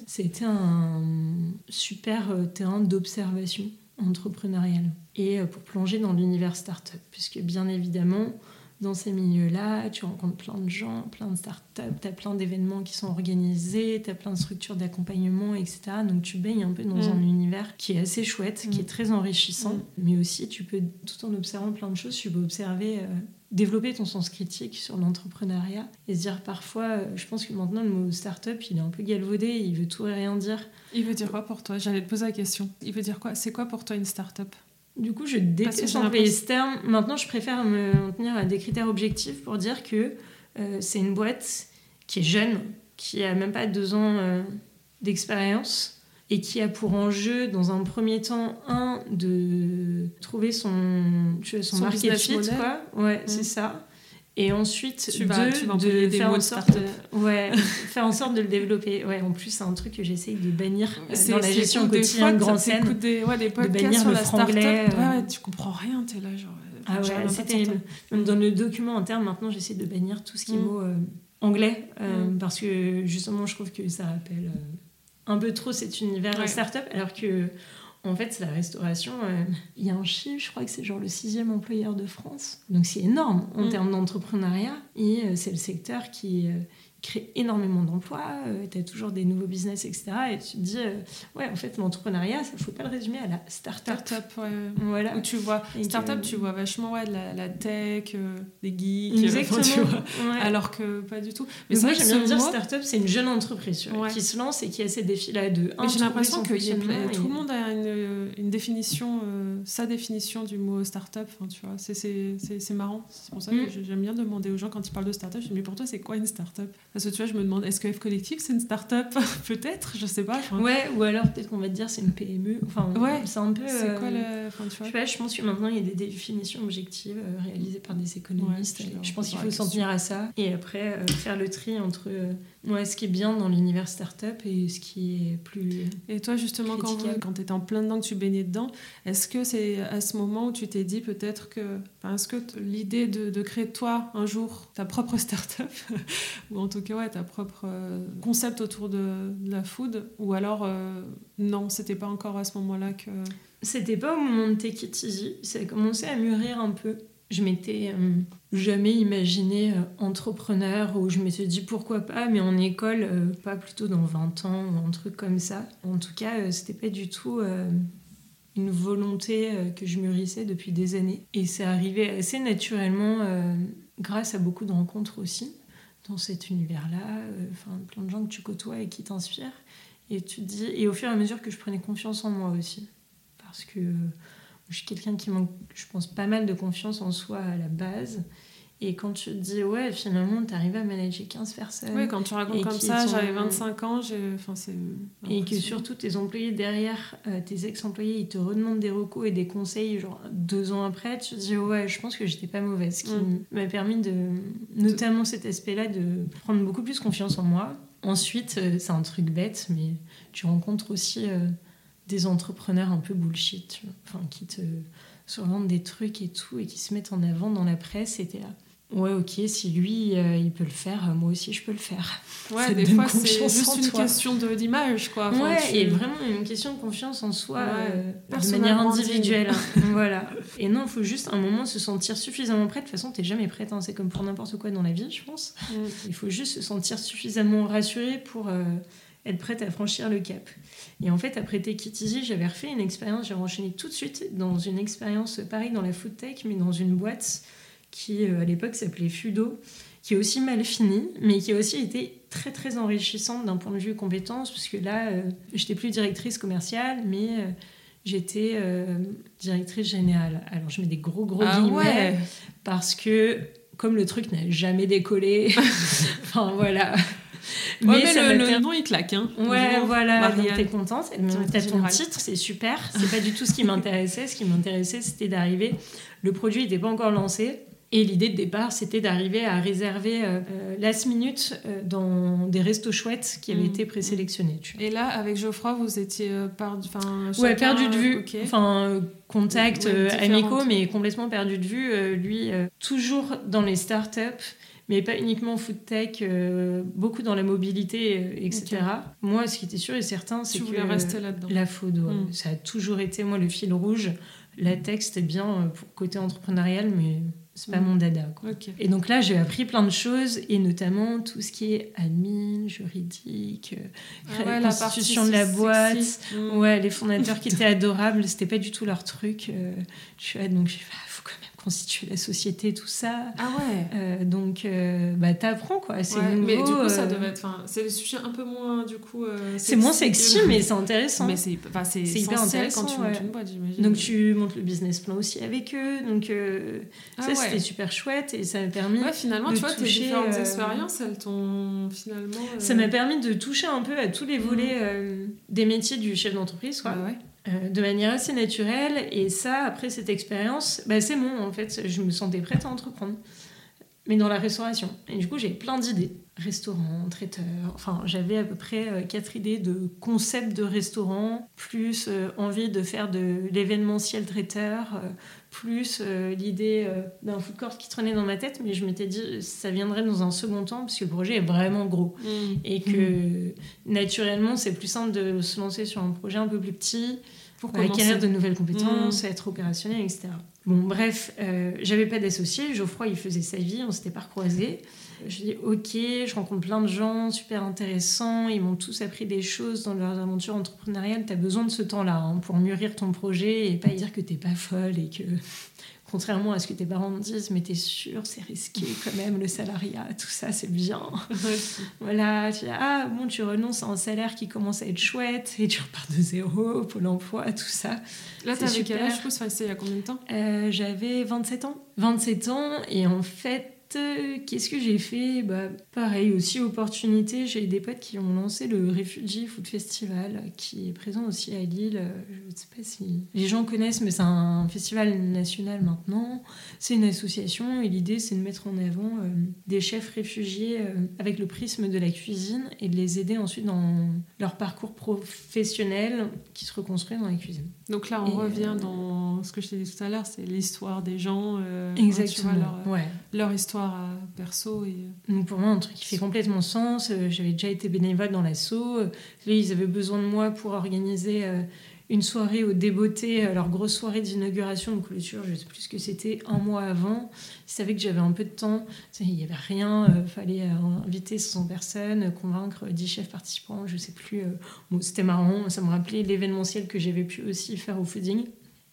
c'était un super terrain d'observation entrepreneuriale et euh, pour plonger dans l'univers startup. Puisque bien évidemment, dans ces milieux-là, tu rencontres plein de gens, plein de startups, tu as plein d'événements qui sont organisés, tu as plein de structures d'accompagnement, etc. Donc tu baignes un peu dans un mm. univers qui est assez chouette, qui est mm. très enrichissant, mm. mais aussi tu peux, tout en observant plein de choses, tu peux observer, euh, développer ton sens critique sur l'entrepreneuriat et se dire parfois, euh, je pense que maintenant le mot startup, il est un peu galvaudé, il veut tout et rien dire. Il veut dire quoi pour toi? J'allais te poser la question. Il veut dire quoi? C'est quoi pour toi une startup? Du coup, je déteste employer ce terme. Maintenant, je préfère me tenir à des critères objectifs pour dire que euh, c'est une boîte qui est jeune, qui a même pas deux ans euh, d'expérience et qui a pour enjeu, dans un premier temps, un, de trouver son, son, son market fit, quoi. Ouais, c'est mmh. ça. Et ensuite, tu vas, de faire en sorte, ouais, faire en sorte de le développer. Ouais, en plus, c'est un truc que j'essaye de bannir euh, dans la gestion quotidienne, grande scène. Des, ouais, des de bannir sur le franglais. Euh. Ouais, tu comprends rien, t'es là, genre. Euh, ah ouais, c'était dans le document interne, maintenant, j'essaie de bannir tout ce qui est mm. mot anglais, mm. parce que justement, je trouve que ça rappelle un peu trop cet univers ouais. startup, alors que en fait, la restauration, euh, il y a un chiffre, je crois que c'est genre le sixième employeur de France. Donc c'est énorme en mm. termes d'entrepreneuriat. Et euh, c'est le secteur qui, euh, crée énormément d'emplois, euh, tu as toujours des nouveaux business, etc. Et tu te dis, euh, ouais, en fait, l'entrepreneuriat, ça ne faut pas le résumer à la start-up. Start Voilà. Où tu vois, start-up, tu vois vachement ouais, de la, tech, euh, des geeks, Exactement. Tu vois, alors que pas du tout. Mais moi, j'aime bien dire start-up, c'est une jeune entreprise qui se lance et qui a ces défis-là de. j'ai l'impression que tout le monde a une, une définition, sa définition du mot start-up. tu vois, c'est marrant. C'est pour ça que mm. j'aime bien demander aux gens quand ils parlent de start-up, je dis, mais pour toi, c'est quoi une start-up? Parce que tu vois, je me demande, est-ce que F Collectif, c'est une start-up Peut-être, je sais pas. Ouais, ou alors peut-être qu'on va te dire c'est une PME. Enfin, ouais, c'est un peu. C'est quoi le. Enfin, tu vois. Je, pense que maintenant, il y a des définitions objectives euh, réalisées par des économistes. je, pense qu'il faut s'en tenir à ça. Et après, euh, faire le tri entre Ouais, ce qui est bien dans l'univers startup et ce qui est plus. Et toi, justement, quand, quand tu étais en plein dedans, que tu baignais dedans, est-ce que c'est à ce moment où tu t'es dit peut-être que. Enfin, est-ce que l'idée de, de, créer toi un jour ta propre startup, ou en tout cas, ouais, ta propre euh, concept autour de, la food, ou alors euh, non, c'était pas encore à ce moment-là que. C'était pas au moment de Take It Easy, ça a commencé à mûrir un peu. Je m'étais euh, jamais imaginé euh, entrepreneur ou je me suis dit pourquoi pas, mais en école, euh, pas plutôt dans 20 ans ou un truc comme ça. En tout cas, c'était pas du tout une volonté que je mûrissais depuis des années. Et c'est arrivé assez naturellement grâce à beaucoup de rencontres aussi dans cet univers-là, enfin plein de gens que tu côtoies et qui t'inspirent. Et tu dis, et au fur et à mesure que je prenais confiance en moi aussi, parce que je suis quelqu'un qui manque, je pense, pas mal de confiance en soi à la base. Et quand tu te dis, ouais, finalement, tu arrives à manager 15 personnes. Oui, quand tu racontes comme ça, j'avais 25 ans, enfin, c'est. Et que surtout tes employés derrière, euh, tes ex-employés, ils te redemandent des recos et des conseils, genre deux ans après, tu te dis, ouais, je pense que j'étais pas mauvaise. Ce qui mm. m'a permis de. Notamment cet aspect-là, de prendre beaucoup plus confiance en moi. Ensuite, euh, c'est un truc bête, mais tu rencontres aussi. Euh, des entrepreneurs un peu bullshit, enfin, qui te survendent des trucs et tout, et qui se mettent en avant dans la presse, et t'es là. Ouais, ok, si lui, euh, il peut le faire, euh, moi aussi, je peux le faire. Ouais, des fois, c'est juste une question d'image, quoi. ouais, et vraiment une question de confiance en soi euh, de manière individuelle. voilà. Et non, il faut juste un moment se sentir suffisamment prête. De toute façon, t'es jamais prête, hein. c'est comme pour n'importe quoi dans la vie, je pense. Mm. Il faut juste se sentir suffisamment rassuré pour être prête à franchir le cap. Et en fait, après Take j'avais refait une expérience, j'ai enchaîné tout de suite dans une expérience pareil dans la food tech, mais dans une boîte qui euh, à l'époque s'appelait Fudo, qui est aussi mal finie, mais qui a aussi été très très enrichissante d'un point de vue compétence, parce que là, euh, j'étais plus directrice commerciale, mais euh, j'étais directrice générale. Alors je mets des gros gros ah guillemets, parce que comme le truc n'a jamais décollé, enfin voilà mais, le, nom il claque. Hein. Ouais, voilà, t'es contente. T'as ton titre, c'est super. C'est pas du tout ce qui m'intéressait. Ce qui m'intéressait, c'était d'arriver. Le produit n'était pas encore lancé. Et l'idée de départ, c'était d'arriver à réserver euh, euh, last minute euh, dans des restos chouettes qui avaient mm. été présélectionnés. Et là, avec Geoffroy, vous étiez perdu, ouais, perdu de vue. Enfin, contact amicaux, mais complètement perdu de vue. lui, toujours dans les startups mais pas uniquement food tech, euh, beaucoup dans la mobilité, euh, etc. Moi, ce qui était sûr et certain, c'est que rester la food, mm. ça a toujours été moi le fil rouge. La tech, c'était bien euh, pour côté entrepreneurial, mais c'est pas mm. mon dada. Quoi. Et donc là, j'ai appris plein de choses, et notamment tout ce qui est admin, juridique, ah la constitution de la boîte. Mm. Ouais, les fondateurs qui étaient adorables, c'était pas du tout leur truc. je suis donc j'ai fait, constituer la société, tout ça. Ah ouais. Euh, donc, euh, bah, t'apprends quoi. C'est mais du coup, ça euh, devait être. C'est des sujets un peu moins, du coup. c'est moins sexy, mais c'est intéressant. Mais c'est hyper intéressant quand tu montes une boîte, j'imagine. Donc, tu montes le business plan aussi avec eux. Donc, ah ça, c'était super chouette et ça m'a permis. Ouais, finalement, tu vois, tes différentes expériences, elles t'ont finalement. Ça m'a permis de toucher un peu à tous les volets mm. des métiers du chef d'entreprise, quoi. Bah ouais. Euh, de manière assez naturelle. Et ça, après cette expérience, bah, c'est bon, en fait, je me sentais prête à entreprendre. Mais dans la restauration. Et du coup, j'ai plein d'idées. Restaurant, traiteur. Enfin, j'avais à peu près euh, quatre idées de concept de restaurant, plus euh, envie de faire de l'événementiel traiteur, plus l'idée d'un food court qui traînait dans ma tête. Mais je m'étais dit, ça viendrait dans un second temps, parce que le projet est vraiment gros. Mmh. Et que mmh. naturellement, c'est plus simple de se lancer sur un projet un peu plus petit pour acquérir de nouvelles compétences, mmh. être opérationnel, etc. Bon, bref, euh, j'avais pas d'associé. Geoffroy, il faisait sa vie, on s'était pas croisés. Je dis ok, je rencontre plein de gens super intéressants, ils m'ont tous appris des choses dans leurs aventures entrepreneuriales. Tu as besoin de ce temps-là hein, pour mûrir ton projet et pas dire que t'es pas folle et que contrairement à ce que tes parents me disent, mais t'es sûr, c'est risqué quand même, le salariat, tout ça, c'est bien. voilà, tu ah bon, tu renonces à un salaire qui commence à être chouette et tu repars de zéro, Pôle emploi, tout ça. Là, t'avais quel âge, je pense, il y a combien de temps? Euh, J'avais 27 ans. 27 ans, et en fait, qu'est-ce que j'ai fait? Bah, Pareil, aussi opportunité, j'ai des potes qui ont lancé le Refugee Food Festival, qui est présent aussi à Lille. Je ne sais pas si les gens connaissent, mais c'est un festival national maintenant. C'est une association et l'idée, c'est de mettre en avant euh, des chefs réfugiés euh, avec le prisme de la cuisine et de les aider ensuite dans leur parcours professionnel qui se reconstruit dans la cuisine. Donc là, on revient euh, dans ce que je t'ai dit tout à l'heure, c'est l'histoire des gens. Exactement. leur, ouais. leur histoire perso. Et... Donc pour moi, un truc qui fait complètement sens. Euh, j'avais déjà été bénévole dans l'assaut. Ils avaient besoin de moi pour organiser euh, une soirée au Débeauté, leur grosse soirée d'inauguration, de clôture, je sais plus ce que c'était, un mois avant. Ils savaient que j'avais un peu de temps, il n'y avait rien, il fallait inviter 100 personnes, convaincre 10 chefs participants, je sais plus. C'était marrant, ça me rappelait l'événementiel que j'avais pu aussi faire au fooding.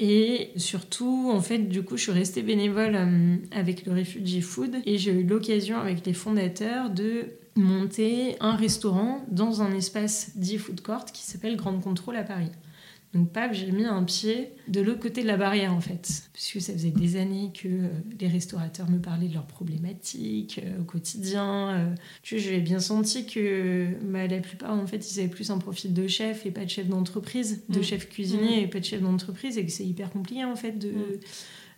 Et surtout, en fait, du coup, je suis restée bénévole euh, avec le Refugee Food et j'ai eu l'occasion avec les fondateurs de monter un restaurant dans un espace dit food court qui s'appelle Grande Contrôle à Paris. Donc, paf, j'ai mis un pied de l'autre côté de la barrière, en fait. Puisque ça faisait des années que euh, les restaurateurs me parlaient de leurs problématiques euh, au quotidien. Euh. tu vois, j'avais bien senti que bah, la plupart, en fait, ils avaient plus un profil de chef et pas de chef d'entreprise, de mm. chef cuisinier mm. et pas de chef d'entreprise, et que c'est hyper compliqué, en fait, de. Mm.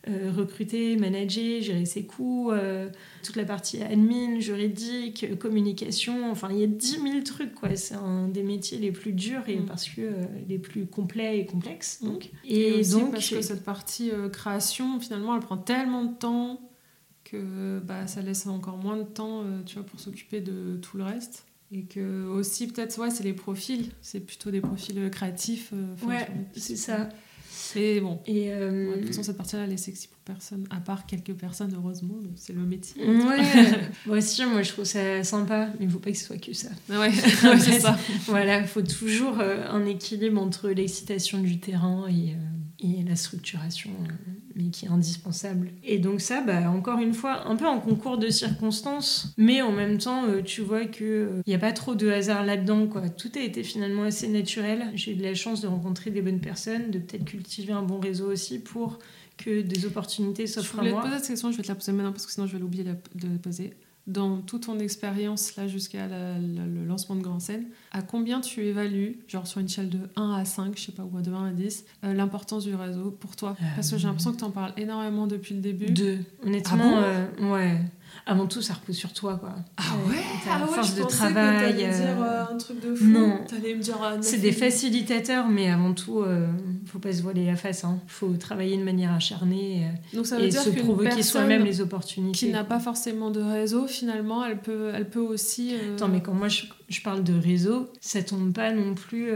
Euh, recruter, manager, gérer ses coûts, euh, toute la partie admin, juridique, euh, communication. Enfin, il y a 10 000 trucs. Quoi. C'est un des métiers les plus durs et mm. parce que les plus complets et complexes. Mm. Donc. Et, donc, parce que cette partie création, finalement, elle prend tellement de temps que bah, ça laisse encore moins de temps tu vois, pour s'occuper de tout le reste. Et que aussi, peut-être, ouais, c'est les profils. C'est plutôt des profils créatifs. ouais, c'est ça. Mais bon. Et euh... de toute façon, cette partie-là, elle est sexy pour personne, à part quelques personnes, heureusement. Donc, c'est le métier. Ouais. moi aussi, moi, je trouve ça sympa, mais il ne faut pas que ce soit que ça. Ouais, c'est ça. voilà, il faut toujours euh, un équilibre entre l'excitation du terrain et, euh, et la structuration. Mais qui est indispensable. Et donc ça, bah, encore une fois, un peu en concours de circonstances, mais en même temps, euh, tu vois qu'il n'y euh, a pas trop de hasard là-dedans. Quoi. Tout a été finalement assez naturel. J'ai eu de la chance de rencontrer des bonnes personnes, de peut-être cultiver un bon réseau aussi pour que des opportunités s'offrent à moi. Je voulais te poser cette question, je vais te la poser maintenant parce que sinon je vais l'oublier de la poser dans toute ton expérience là jusqu'à le lancement de Grand Scène, à combien tu évalues, genre sur une échelle de 1 à 5, je sais pas, ou de 1 à 10, euh, l'importance du réseau pour toi? Parce que j'ai l'impression que tu en parles énormément depuis le début. Deux. Honnêtement, ah euh, ouais avant tout, ça repose sur toi, quoi. Ah ouais ah force de travail. Que dire euh, un truc de fou. Non. me dire. Ah, c'est des facilitateurs, mais avant tout, euh, faut pas se voiler la face. Hein. Faut travailler de manière acharnée euh, Donc ça veut et dire se provoquer soi-même les opportunités. Qui n'a pas forcément de réseau, finalement, elle peut, elle peut aussi. Attends, mais quand moi je, je, parle de réseau, ça tombe pas non plus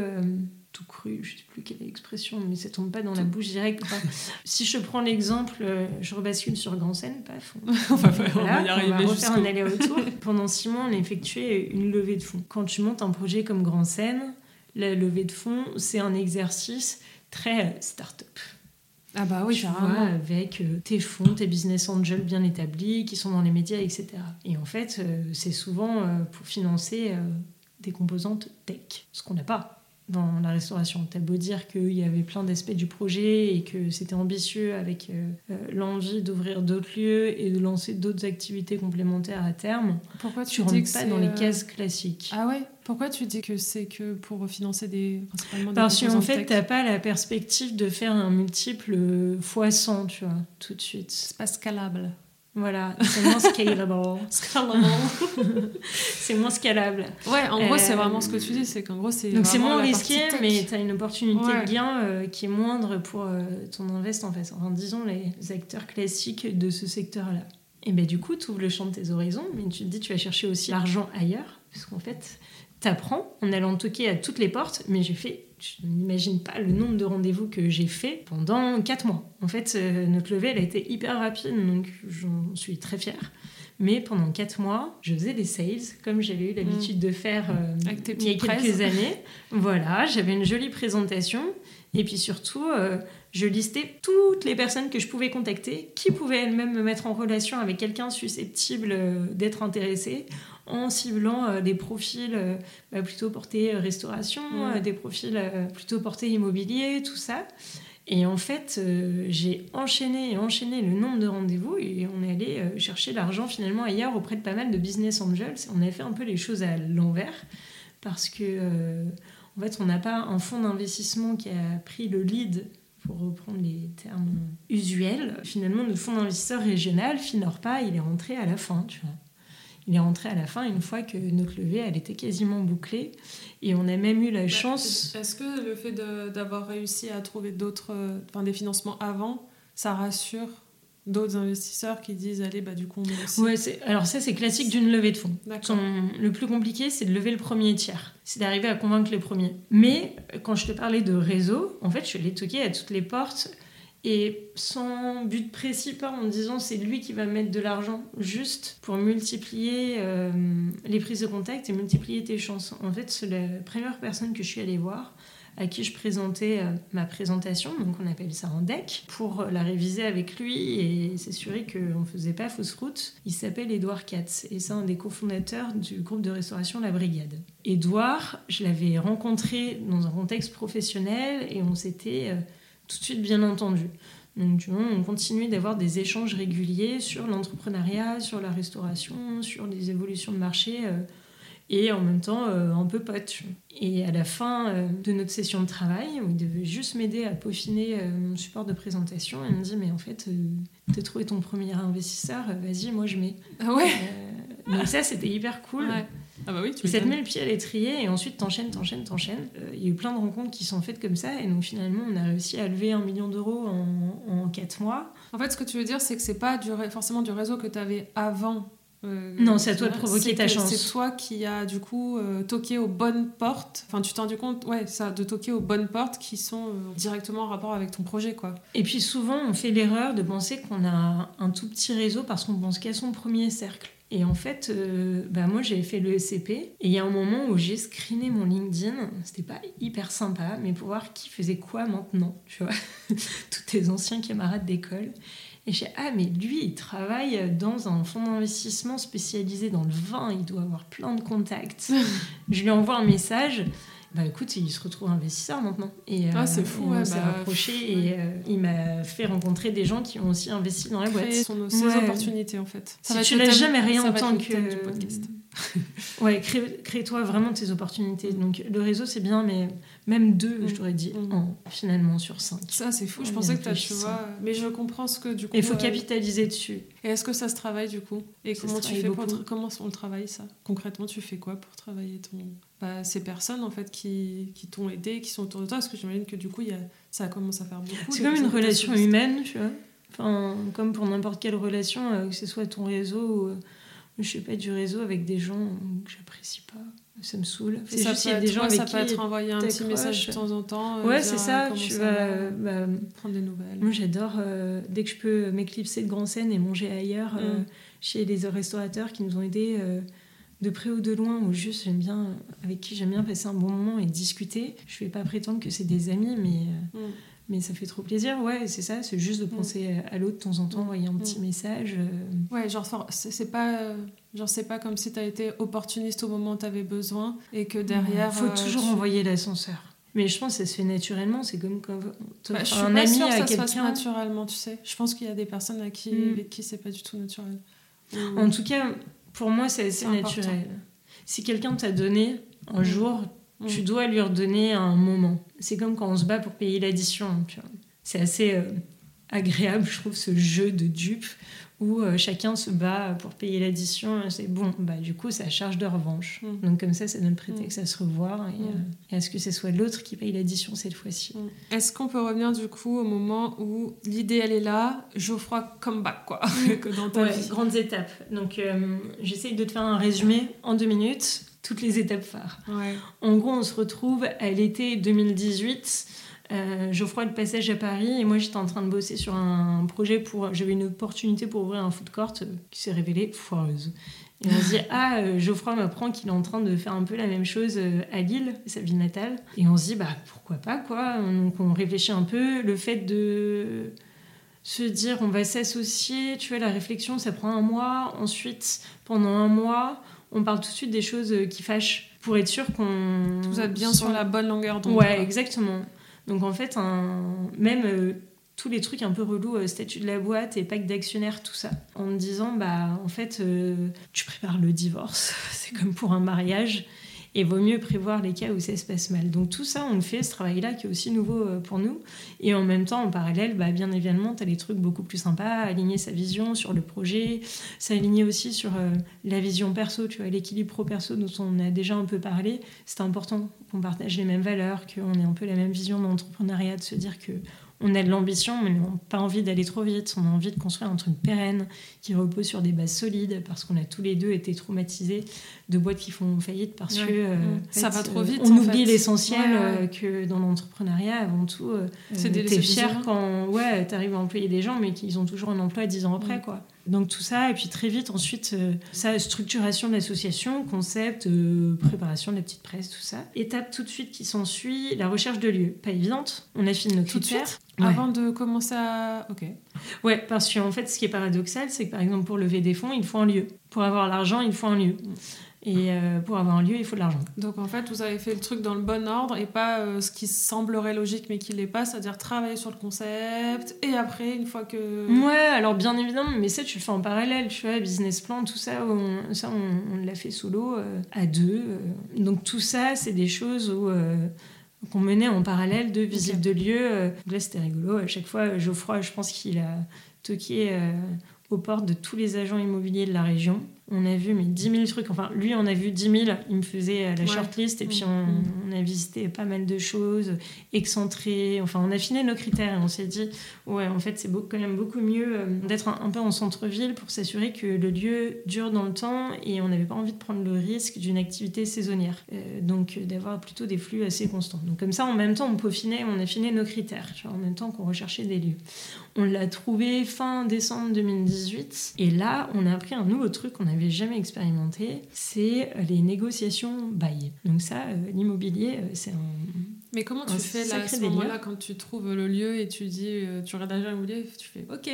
tout cru, je sais plus quelle est l'expression, mais ça tombe pas dans la bouche directe. si je prends l'exemple, euh, je rebascule sur Grand Seine, paf, on, va, y arriver on va refaire un aller-retour. Pendant six mois, on a effectué une levée de fonds. Quand tu montes un projet comme Grand Seine, la levée de fonds, c'est un exercice très start-up. Ah bah oui, tu vois, avec euh, tes fonds, tes business angels bien établis, qui sont dans les médias, etc. Et en fait, euh, c'est souvent pour financer des composantes tech, ce qu'on n'a pas dans la restauration. T'as beau dire qu'il y avait plein d'aspects du projet et que c'était ambitieux avec euh, euh, l'envie d'ouvrir d'autres lieux et de lancer d'autres activités complémentaires à terme. Pourquoi tu, rentres pas dans les euh, cases classiques Ah ouais? Pourquoi tu dis que c'est que pour financer des principalement des Parce qu'en fait, t'as pas la perspective de faire un multiple x 100, tu vois, tout de suite. C'est pas scalable. Voilà, c'est moins scalable. c'est moins scalable. Ouais, en gros, c'est euh, vraiment ce que tu dis, c'est qu'en gros, c'est. Donc c'est moins risqué, mais tu as une opportunité de gain euh, qui est moindre pour euh, ton invest en fait. Enfin, disons les acteurs classiques de ce secteur-là. Et ben du coup, tu ouvres le champ de tes horizons, mais tu te dis, tu vas chercher aussi l'argent ailleurs, parce qu'en fait, t'apprends en allant toquer à toutes les portes, mais j'ai fait, je n'imagine pas le nombre de rendez-vous que j'ai fait pendant 4 mois. En fait, euh, notre levée, elle a été hyper rapide, donc j'en suis très fière. Mais pendant 4 mois, je faisais des sales, comme j'avais eu l'habitude de faire euh, il y a quelques années. Voilà, j'avais une jolie présentation. Et puis surtout, euh, je listais toutes les personnes que je pouvais contacter, qui pouvaient elles-mêmes me mettre en relation avec quelqu'un susceptible d'être intéressé en ciblant euh, des profils euh, bah, plutôt portés euh, restauration, des profils plutôt portés immobilier, tout ça. Et en fait, j'ai enchaîné et enchaîné le nombre de rendez-vous et on est allé chercher l'argent finalement ailleurs auprès de pas mal de business angels. On a fait un peu les choses à l'envers parce que en fait, on n'a pas un fonds d'investissement qui a pris le lead pour reprendre les termes usuels. Finalement, notre fonds d'investisseur régional, Finorpa, il est rentré à la fin, tu vois. Il est rentré à la fin une fois que notre levée, elle était quasiment bouclée. Et on a même eu la bah, chance... Est-ce que le fait d'avoir réussi à trouver d'autres, enfin, des financements avant, ça rassure d'autres investisseurs qui disent allez bah du coup on aussi. Ouais, c'est- alors ça c'est classique d'une levée de fonds. Le plus compliqué, c'est de lever le premier tiers. C'est d'arriver à convaincre les premiers. Mais euh, quand je te parlais de réseau, en fait, je allée toquer à toutes les portes et sans but précis, pas en disant c'est lui qui va mettre de l'argent, juste pour multiplier euh, les prises de contact et multiplier tes chances. En fait, c'est la première personne que je suis allée voir à qui je présentais euh, ma présentation, donc on appelle ça un deck, pour la réviser avec lui et s'assurer qu'on ne faisait pas fausse route. Il s'appelle Édouard Katz et c'est un des cofondateurs du groupe de restauration La Brigade. Édouard, je l'avais rencontré dans un contexte professionnel et on s'était euh, tout de suite bien entendu. Donc, tu vois, on continuait d'avoir des échanges réguliers sur l'entrepreneuriat, sur la restauration, sur les évolutions de marché. euh, et en même temps euh, un peu pote. Et à la fin euh, de notre session de travail, où il devait juste m'aider à peaufiner euh, mon support de présentation, il me dit Mais en fait, t'as trouvé ton premier investisseur, vas-y, moi je mets. Ah ouais. Donc ça, c'était hyper cool. Ouais. Ah bah oui, tu Et ça te met le pied à l'étrier et ensuite t'enchaînes, t'enchaînes, t'enchaînes. Euh, Il y a eu plein de rencontres qui sont faites comme ça et donc finalement on a réussi à lever un million d'euros en, en 4 mois. En fait, ce que tu veux dire, c'est que c'est pas du forcément du réseau que tu avais avant. euh, Non, c'est à toi de provoquer ta chance. C'est toi qui as du coup euh, toqué aux bonnes portes. Enfin, tu t'es rendu compte, ouais, ça, de toquer aux bonnes portes qui sont directement en rapport avec ton projet, quoi. Et puis souvent, on fait l'erreur de penser qu'on a un tout petit réseau parce qu'on pense qu'à son premier cercle. Et en fait, euh, bah moi j'ai fait le SCP et il y a un moment où j'ai screené mon LinkedIn. C'était pas hyper sympa, mais pour voir qui faisait quoi maintenant, tu vois. Tous tes anciens camarades d'école. Et j'ai ah mais lui il travaille dans un fonds d'investissement spécialisé dans le vin, il doit avoir plein de contacts. je lui envoie un message. Bah écoute, il se retrouve investisseur maintenant. Et, Ah, c'est et fou, on ouais, s'est bah, rapprochés pff, et euh, il m'a fait rencontrer des gens qui ont aussi investi dans la boîte. Son, ses Ouais. opportunités, en fait. Si tu thème- jamais rien en tant le que. du podcast. Ouais, crée- crée-toi vraiment tes opportunités. Donc le réseau c'est bien, mais même deux, Mm. je t'aurais dit Mm. un, finalement sur cinq. Ça, c'est fou. Je pensais que bien tu vois. Mais je comprends ce que du coup. Il faut euh, capitaliser dessus. Et est-ce que ça se travaille du coup? Et Ça comment tu fais pour beaucoup. comment on le travaille ça? Concrètement, tu fais quoi pour travailler ton bah, ces personnes en fait qui, qui t'ont aidé, qui sont autour de toi? Parce que j'imagine que du coup, il y a... ça commence à faire beaucoup. C'est comme une relation humaine, tu vois. Enfin, comme pour n'importe quelle relation, euh, que ce soit ton réseau ou, euh, je sais pas, du réseau avec des gens que j'apprécie pas. Ça me saoule. C'est ça juste qu'il y a des gens avec ça qui peut être envoyer un petit message de temps en temps. euh, Ouais, c'est ça. euh, comment Tu ça vas, va, bah, prendre des nouvelles. Moi, j'adore, euh, dès que je peux m'éclipser de grand scène et manger ailleurs, euh, Mm. chez les restaurateurs qui nous ont aidés euh, de près ou de loin, ou juste j'aime bien, avec qui j'aime bien passer un bon moment et discuter. Je vais pas prétendre que c'est des amis, mais, Mm. Mais ça fait trop plaisir. Ouais, c'est ça, c'est juste de penser à l'autre de temps en temps, envoyer un petit message. euh, Ouais, genre c'est pas genre c'est pas comme si t'as été opportuniste au moment où t'avais besoin et que derrière. faut euh, toujours tu- envoyer l'ascenseur. Mais je pense que ça se fait naturellement, c'est comme quand Bah, je suis un pas ami sûre que ça se fasse naturellement, tu sais. Je pense qu'il y a des personnes à qui, Mm. avec qui c'est pas du tout naturel. Ou- En tout cas, pour moi, c'est assez important. naturel. Si quelqu'un t'a donné un Mm. jour, Mm. tu dois lui redonner un moment. C'est comme quand on se bat pour payer l'addition. vois. C'est assez euh, agréable, je trouve, ce jeu de dupes où euh, chacun se bat pour payer l'addition. C'est bon, bah, du coup, ça charge de revanche. Mm. Donc, comme ça, ça donne prétexte à se revoir et, Mm. euh, et à ce que ce soit l'autre qui paye l'addition cette fois-ci. Est-ce qu'on peut revenir du coup au moment où l'idée elle est là, Geoffroy comeback quoi, que dans ta Ouais, vie grandes étapes. Donc, euh, j'essaye de te faire un résumé en deux minutes, toutes les étapes phares. Ouais. En gros, on se retrouve à l'été 2018. Euh, Geoffroy de passage à Paris et moi j'étais en train de bosser sur un projet pour j'avais une opportunité pour ouvrir un food court euh, qui s'est révélée foireuse et on se dit ah euh, Geoffroy m'apprend qu'il est en train de faire un peu la même chose à Lille sa ville natale et on se dit bah pourquoi pas quoi donc on réfléchit un peu le fait de se dire on va s'associer tu vois la réflexion ça prend un mois ensuite pendant un mois on parle tout de suite des choses euh, qui fâchent pour être sûr qu'on Vous êtes bien sur la bonne longueur d'onde. Ouais, exactement. Donc en fait, un... même euh, tous les trucs un peu relous, euh, statut de la boîte et pacte d'actionnaires, tout ça, en me disant, bah en fait, euh, tu prépares le divorce, c'est comme pour un mariage, et vaut mieux prévoir les cas où ça se passe mal. Donc tout ça, on fait, ce travail-là qui est aussi nouveau euh, pour nous, et en même temps, en parallèle, bah, bien évidemment, tu as des trucs beaucoup plus sympas, aligner sa vision sur le projet, s'aligner aussi sur euh, la vision perso, tu vois, l'équilibre pro-perso dont on a déjà un peu parlé, c'est important qu'on partage les mêmes valeurs, qu'on ait un peu la même vision d'entrepreneuriat, de se dire que on a de l'ambition, mais on n'a pas envie d'aller trop vite. On a envie de construire un truc pérenne qui repose sur des bases solides parce qu'on a tous les deux été traumatisés de boîtes qui font faillite parce que euh, ça va trop vite. on oublie l'essentiel euh, que dans l'entrepreneuriat, avant tout, c'est t'es fier quand ouais, t'arrives à employer des gens, mais qu'ils ont toujours un emploi dix ans après, quoi. Donc tout ça, et puis très vite ensuite, ça, structuration de l'association, concept, préparation de la petite presse, tout ça. Étape tout de suite qui s'ensuit, la recherche de lieux. Pas évidente, on affine nos tout critères. Avant de commencer à. Ok. Ouais, parce qu'en fait, ce qui est paradoxal, c'est que par exemple, pour lever des fonds, il faut un lieu. Pour avoir l'argent, il faut un lieu. Et euh, pour avoir un lieu, il faut de l'argent. Donc en fait, vous avez fait le truc dans le bon ordre et pas euh, ce qui semblerait logique mais qui l'est pas, c'est-à-dire travailler sur le concept et après, une fois que. Ouais, alors bien évidemment, mais ça, tu le fais en parallèle, tu vois, business plan, tout ça, on, ça, on, l'a fait solo, euh, à deux. donc tout ça, c'est des choses où qu'on menait en parallèle de visites de lieux. Là, c'était rigolo. À chaque fois, Geoffroy, je pense qu'il a toqué aux portes de tous les agents immobiliers de la région on a vu mais 10 000 trucs. Enfin, lui, on a vu 10 000. Il me faisait euh, la shortlist et puis mm, mm. on, a visité pas mal de choses, excentrées. Enfin, on a affiné nos critères et on s'est dit, ouais, en fait, c'est quand même beaucoup mieux euh, d'être un, peu en centre-ville pour s'assurer que le lieu dure dans le temps et on n'avait pas envie de prendre le risque d'une activité saisonnière. Euh, donc, d'avoir plutôt des flux assez constants. Donc, comme ça, en même temps, on peaufinait, on affinait nos critères, en même temps qu'on recherchait des lieux. On l'a trouvé fin décembre 2018 et là, on a appris un nouveau truc qu'on a jamais expérimenté, c'est euh, les négociations bail. Donc ça, euh, l'immobilier, euh, c'est un... Mais comment tu fais là, à ce moment-là quand tu trouves le lieu et tu dis, tu regardes l'agent immobilier, tu fais OK,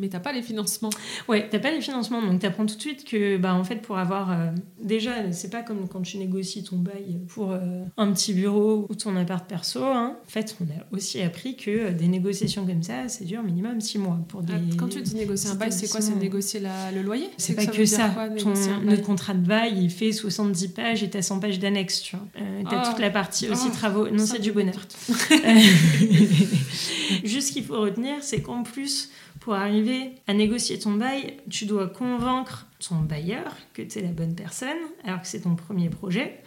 mais t'as pas les financements. Ouais, t'as pas les financements, donc t'apprends tout de suite que, bah, en fait, pour avoir. Euh, déjà, c'est pas comme quand tu négocies ton bail pour euh, un petit bureau ou ton appart perso. Hein. En fait, on a aussi appris que euh, des négociations comme ça, c'est dur minimum six mois. Pour des, quand tu dis négocier un bail, c'est quoi C'est négocier la, le loyer? C'est pas que, ça. ton, notre contrat de bail, il fait 70 pages et t'as 100 pages d'annexes, tu vois. t'as toute la partie aussi oh, travaux. Non, c'est du bonheur. Juste ce qu'il faut retenir, c'est qu'en plus, pour arriver à négocier ton bail, tu dois convaincre ton bailleur que tu es la bonne personne, alors que c'est ton premier projet.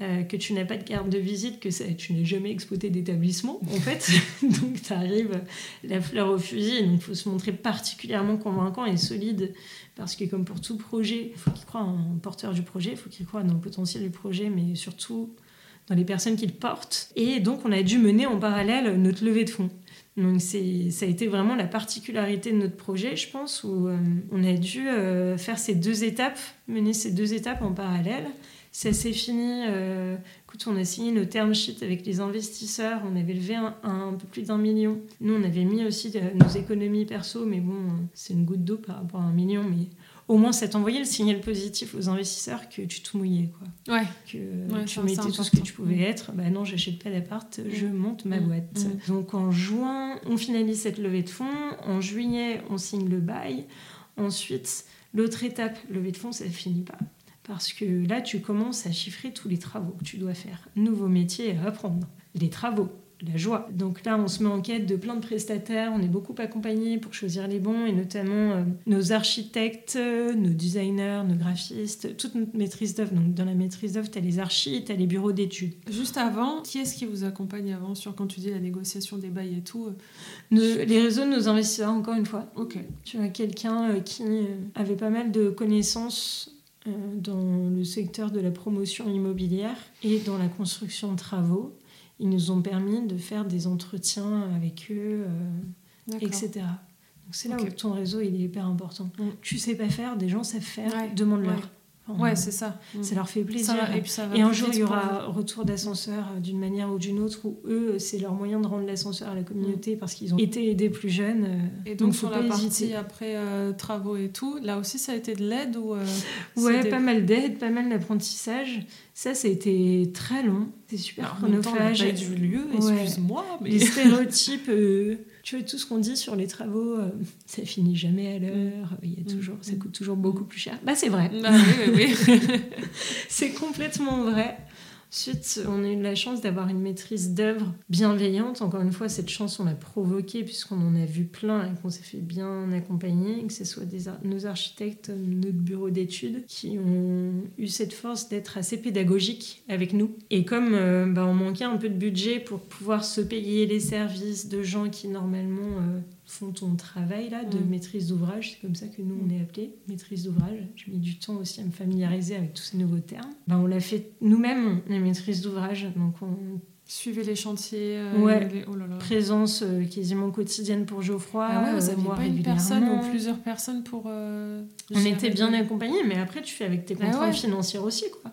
Euh, que tu n'as pas de carte de visite, que ça, tu n'as jamais exploité d'établissement, en fait. donc, tu arrives la fleur au fusil. Donc, il faut se montrer particulièrement convaincant et solide. Parce que, comme pour tout projet, il faut qu'il croit en porteur du projet, il faut qu'il croit dans le potentiel du projet, mais surtout dans les personnes qu'il porte. Et donc, on a dû mener en parallèle notre levée de fonds. Donc ça a été vraiment la particularité de notre projet, je pense, où euh, on a dû euh, faire ces deux étapes, mener ces deux étapes en parallèle. Ça s'est fini, euh, écoute, on a signé nos term sheets avec les investisseurs, on avait levé un, un peu plus d'un million. Nous, on avait mis aussi nos économies perso, mais bon, c'est une goutte d'eau par rapport à un million, mais au moins ça t'envoyait le signal positif aux investisseurs que tu te mouillais quoi. Ouais. Que tu mettais tout ce que tu pouvais mm. être. Bah non, j'achète pas d'appart, je mm. monte ma mm. boîte. Donc en juin, on finalise cette levée de fonds. En juillet, on signe le bail. Ensuite, l'autre étape, levée de fonds, ça ne finit pas. Parce que là, tu commences à chiffrer tous les travaux que tu dois faire. Nouveau métier à apprendre. Les travaux, la joie. Donc là, on se met en quête de plein de prestataires, on est beaucoup accompagnés pour choisir les bons, et notamment euh, nos architectes, nos designers, nos graphistes, toute notre maîtrise d'œuvre. Donc dans la maîtrise d'œuvre, tu as les archis, tu as les bureaux d'études. Juste avant, qui est-ce qui vous accompagne avant sur quand tu dis la négociation des bails et tout euh? Les réseaux de nos investisseurs, encore une fois. Ok. Tu as quelqu'un euh, qui avait pas mal de connaissances dans le secteur de la promotion immobilière et dans la construction de travaux ils nous ont permis de faire des entretiens avec eux, euh, etc. Donc c'est là où ton réseau il est hyper important. Mm. Tu sais pas faire, des gens savent faire, demande-leur ouais, c'est ça. Ça leur fait plaisir. et, un jour, il y aura retour d'ascenseur euh, d'une manière ou d'une autre, où eux, c'est leur moyen de rendre l'ascenseur à la communauté mm. parce qu'ils ont été aidés plus jeunes. Euh, et donc, sur la partie après euh, travaux et tout, là aussi, ça a été de l'aide ou Ouais, pas mal d'aide, pas mal d'apprentissage. Ça, ça a été très long. C'est super chronophage. du lieu, excuse-moi. Mais... Les stéréotypes tu vois, tout ce qu'on dit sur les travaux, euh, ça finit jamais à l'heure, il y a toujours, ça coûte toujours beaucoup plus cher. Bah, c'est vrai. Bah, oui, oui, c'est complètement vrai. Ensuite, on a eu la chance d'avoir une maîtrise d'œuvre bienveillante. Encore une fois, cette chance, on l'a provoquée puisqu'on en a vu plein et qu'on s'est fait bien accompagner, que ce soit nos architectes, notre bureau d'études, qui ont eu cette force d'être assez pédagogiques avec nous. Et comme euh, bah, on manquait un peu de budget pour pouvoir se payer les services de gens qui normalement euh, font ton travail là de mm. maîtrise d'ouvrage, c'est comme ça que nous on est appelé, maîtrise d'ouvrage. J'ai mis du temps aussi à me familiariser avec tous ces nouveaux termes. Ben, on l'a fait nous-mêmes, la maîtrise d'ouvrage, donc on suivait les chantiers. Euh, ouais. Oh Présence euh, quasiment quotidienne pour Geoffroy. Ah ouais, vous n'aviez euh, pas une personne ou plusieurs personnes pour. on était bien accompagnés, mais après tu fais avec tes ah contrats financiers aussi, quoi.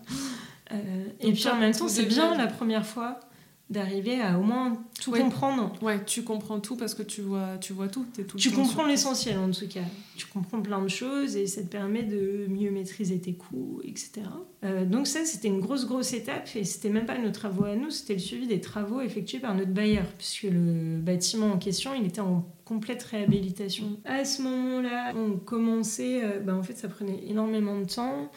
et puis en même temps, c'est bien la première fois d'arriver à au moins tout comprendre. Ouais, tu comprends tout parce que tu vois, tu vois tout. Es tout tu comprends l'essentiel en tout cas. Tu comprends plein de choses et ça te permet de mieux maîtriser tes coûts, etc. Euh, donc ça, c'était une grosse, grosse étape et c'était même pas nos travaux à nous, c'était le suivi des travaux effectués par notre bailleur puisque le bâtiment en question, il était en complète réhabilitation. Mm. À ce moment-là, on commençait, euh, ben, en fait, ça prenait énormément de temps.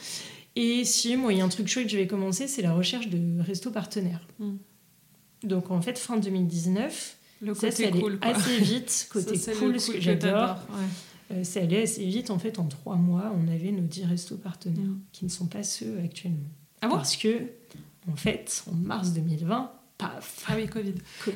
Et si, moi, il y a un truc chouette que je vais commencer, c'est la recherche de resto partenaires. Mm. Donc en fait, fin 2019, le ça, c'est allé assez vite, côté cool, ce que j'adore. Euh, c'est allé assez vite. En fait, en trois mois, on avait nos 10 restos partenaires, mm. qui ne sont pas ceux actuellement. Ah Parce que, en fait, en mars 2020, paf Ah oui, COVID.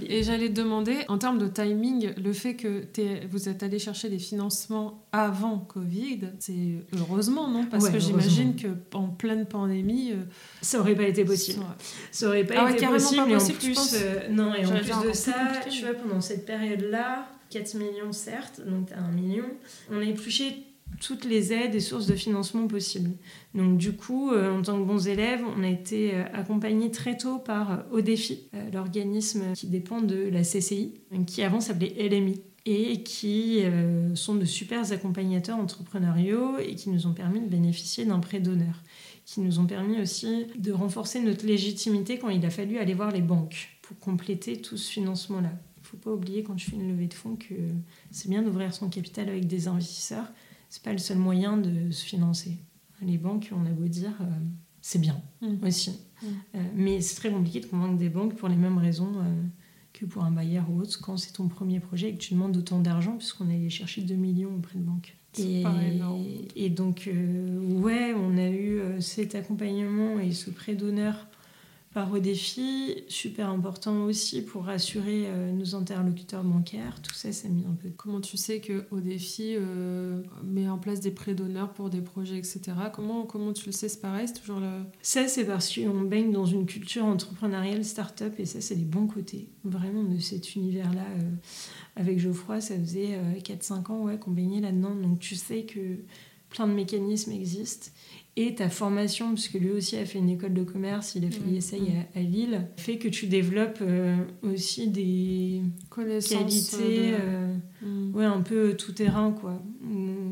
Et j'allais te demander, en termes de timing, le fait que vous êtes allé chercher des financements avant Covid, c'est heureusement, non? Parce que j'imagine qu'en pleine pandémie... Euh, ça aurait pas été possible. Ça aurait pas ah été possible, et en plus, euh, non, et en plus de ça, tu vois, pendant cette période-là, 4 millions certes, donc tu as 1 million, on a épluché toutes les aides et sources de financement possibles. Donc du coup, euh, en tant que bons élèves, on a été euh, accompagnés très tôt par euh, ODEFI, l'organisme qui dépend de la CCI, qui avant s'appelait LMI et qui sont de super accompagnateurs entrepreneuriaux et qui nous ont permis de bénéficier d'un prêt d'honneur, qui nous ont permis aussi de renforcer notre légitimité quand il a fallu aller voir les banques pour compléter tout ce financement-là. Il ne faut pas oublier quand tu fais une levée de fonds que c'est bien d'ouvrir son capital avec des investisseurs, c'est pas le seul moyen de se financer. Les banques, on a beau dire, euh, c'est bien mm. aussi. Mm. Euh, mais c'est très compliqué de convaincre des banques pour les mêmes raisons euh, que pour un bailleur ou autre quand c'est ton premier projet et que tu demandes autant d'argent, puisqu'on allait chercher 2 millions auprès de banques. Et, et, donc, ouais, on a eu cet accompagnement et ce prêt d'honneur par au défi, super important aussi pour rassurer euh, nos interlocuteurs bancaires. Tout ça, ça mis un peu. Comment tu sais que au défi euh, met en place des prêts d'honneur pour des projets, etc. Comment, comment tu le sais? C'est pareil, c'est toujours le. Ça, c'est parce qu'on baigne dans une culture entrepreneuriale start-up et ça, c'est les bons côtés vraiment de cet univers-là. Euh, avec Geoffroy, ça faisait 4-5 ans ouais, qu'on baignait là-dedans. Donc tu sais que plein de mécanismes existent et ta formation, puisque lui aussi a fait une école de commerce, il a fait l'essai à, Lille, fait que tu développes euh, aussi des qualités euh, mm. ouais, un peu tout terrain. Quoi.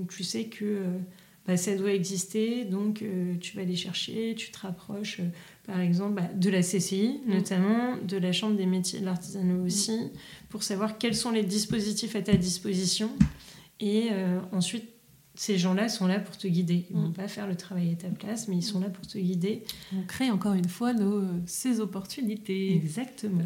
tu sais que euh, bah, ça doit exister, donc tu vas aller chercher, tu te rapproches par exemple bah, de la CCI, mm. notamment de la Chambre des métiers de l'artisanat aussi, pour savoir quels sont les dispositifs à ta disposition. Et ensuite, ces gens-là sont là pour te guider. Ils ne vont mm. pas faire le travail à ta place, mais ils sont là pour te guider. On crée encore une fois nos, ces opportunités. Exactement.